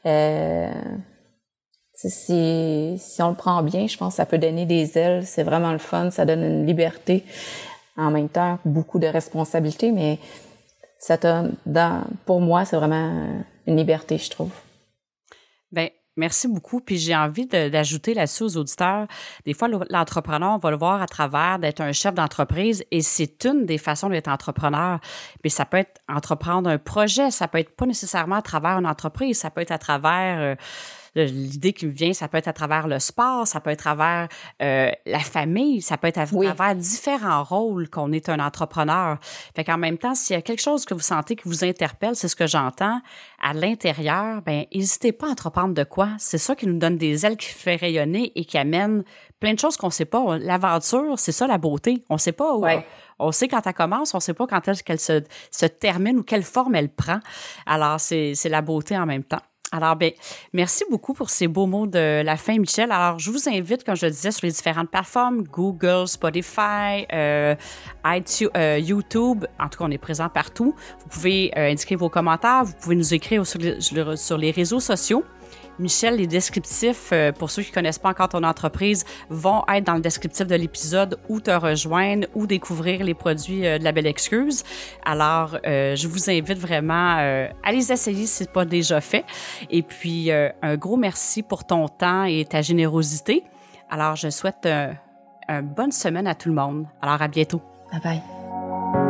Euh, si, si on le prend bien, je pense que ça peut donner des ailes. C'est vraiment le fun. Ça donne une liberté en même temps beaucoup de responsabilités, mais ça dans, pour moi, c'est vraiment une liberté, je trouve.
Bien, Merci beaucoup. Puis j'ai envie d'ajouter là-dessus aux auditeurs. Des fois, l'entrepreneur, on va le voir à travers d'être un chef d'entreprise et c'est une des façons d'être entrepreneur. Mais ça peut être entreprendre un projet, ça peut être pas nécessairement à travers une entreprise, ça peut être à travers euh, l'idée qui me vient, ça peut être à travers le sport, ça peut être à travers euh, la famille, ça peut être à travers différents rôles qu'on est un entrepreneur. Fait qu'en même temps, s'il y a quelque chose que vous sentez qui vous interpelle, c'est ce que j'entends à l'intérieur, ben n'hésitez pas à entreprendre de quoi. C'est ça qui nous donne des ailes qui fait rayonner et qui amène plein de choses qu'on sait pas. L'aventure, c'est ça la beauté. On sait pas où. On sait quand elle commence, on sait pas quand se, se termine ou quelle forme elle prend. Alors, c'est la beauté en même temps. Alors, bien, merci beaucoup pour ces beaux mots de la fin, Michel. Alors, je vous invite, comme je le disais, sur les différentes plateformes, Google, Spotify, euh, euh, YouTube. En tout cas, on est présent partout. Vous pouvez euh, indiquer vos commentaires. Vous pouvez nous écrire sur les réseaux sociaux. Michel, les descriptifs, euh, pour ceux qui ne connaissent pas encore ton entreprise, vont être dans le descriptif de l'épisode où te rejoindre ou découvrir les produits euh, de la Belle Excuse. Alors, euh, je vous invite vraiment à les essayer si ce n'est pas déjà fait. Et puis, un gros merci pour ton temps et ta générosité. Alors, je souhaite une bonne semaine à tout le monde. Alors, à bientôt.
Bye bye.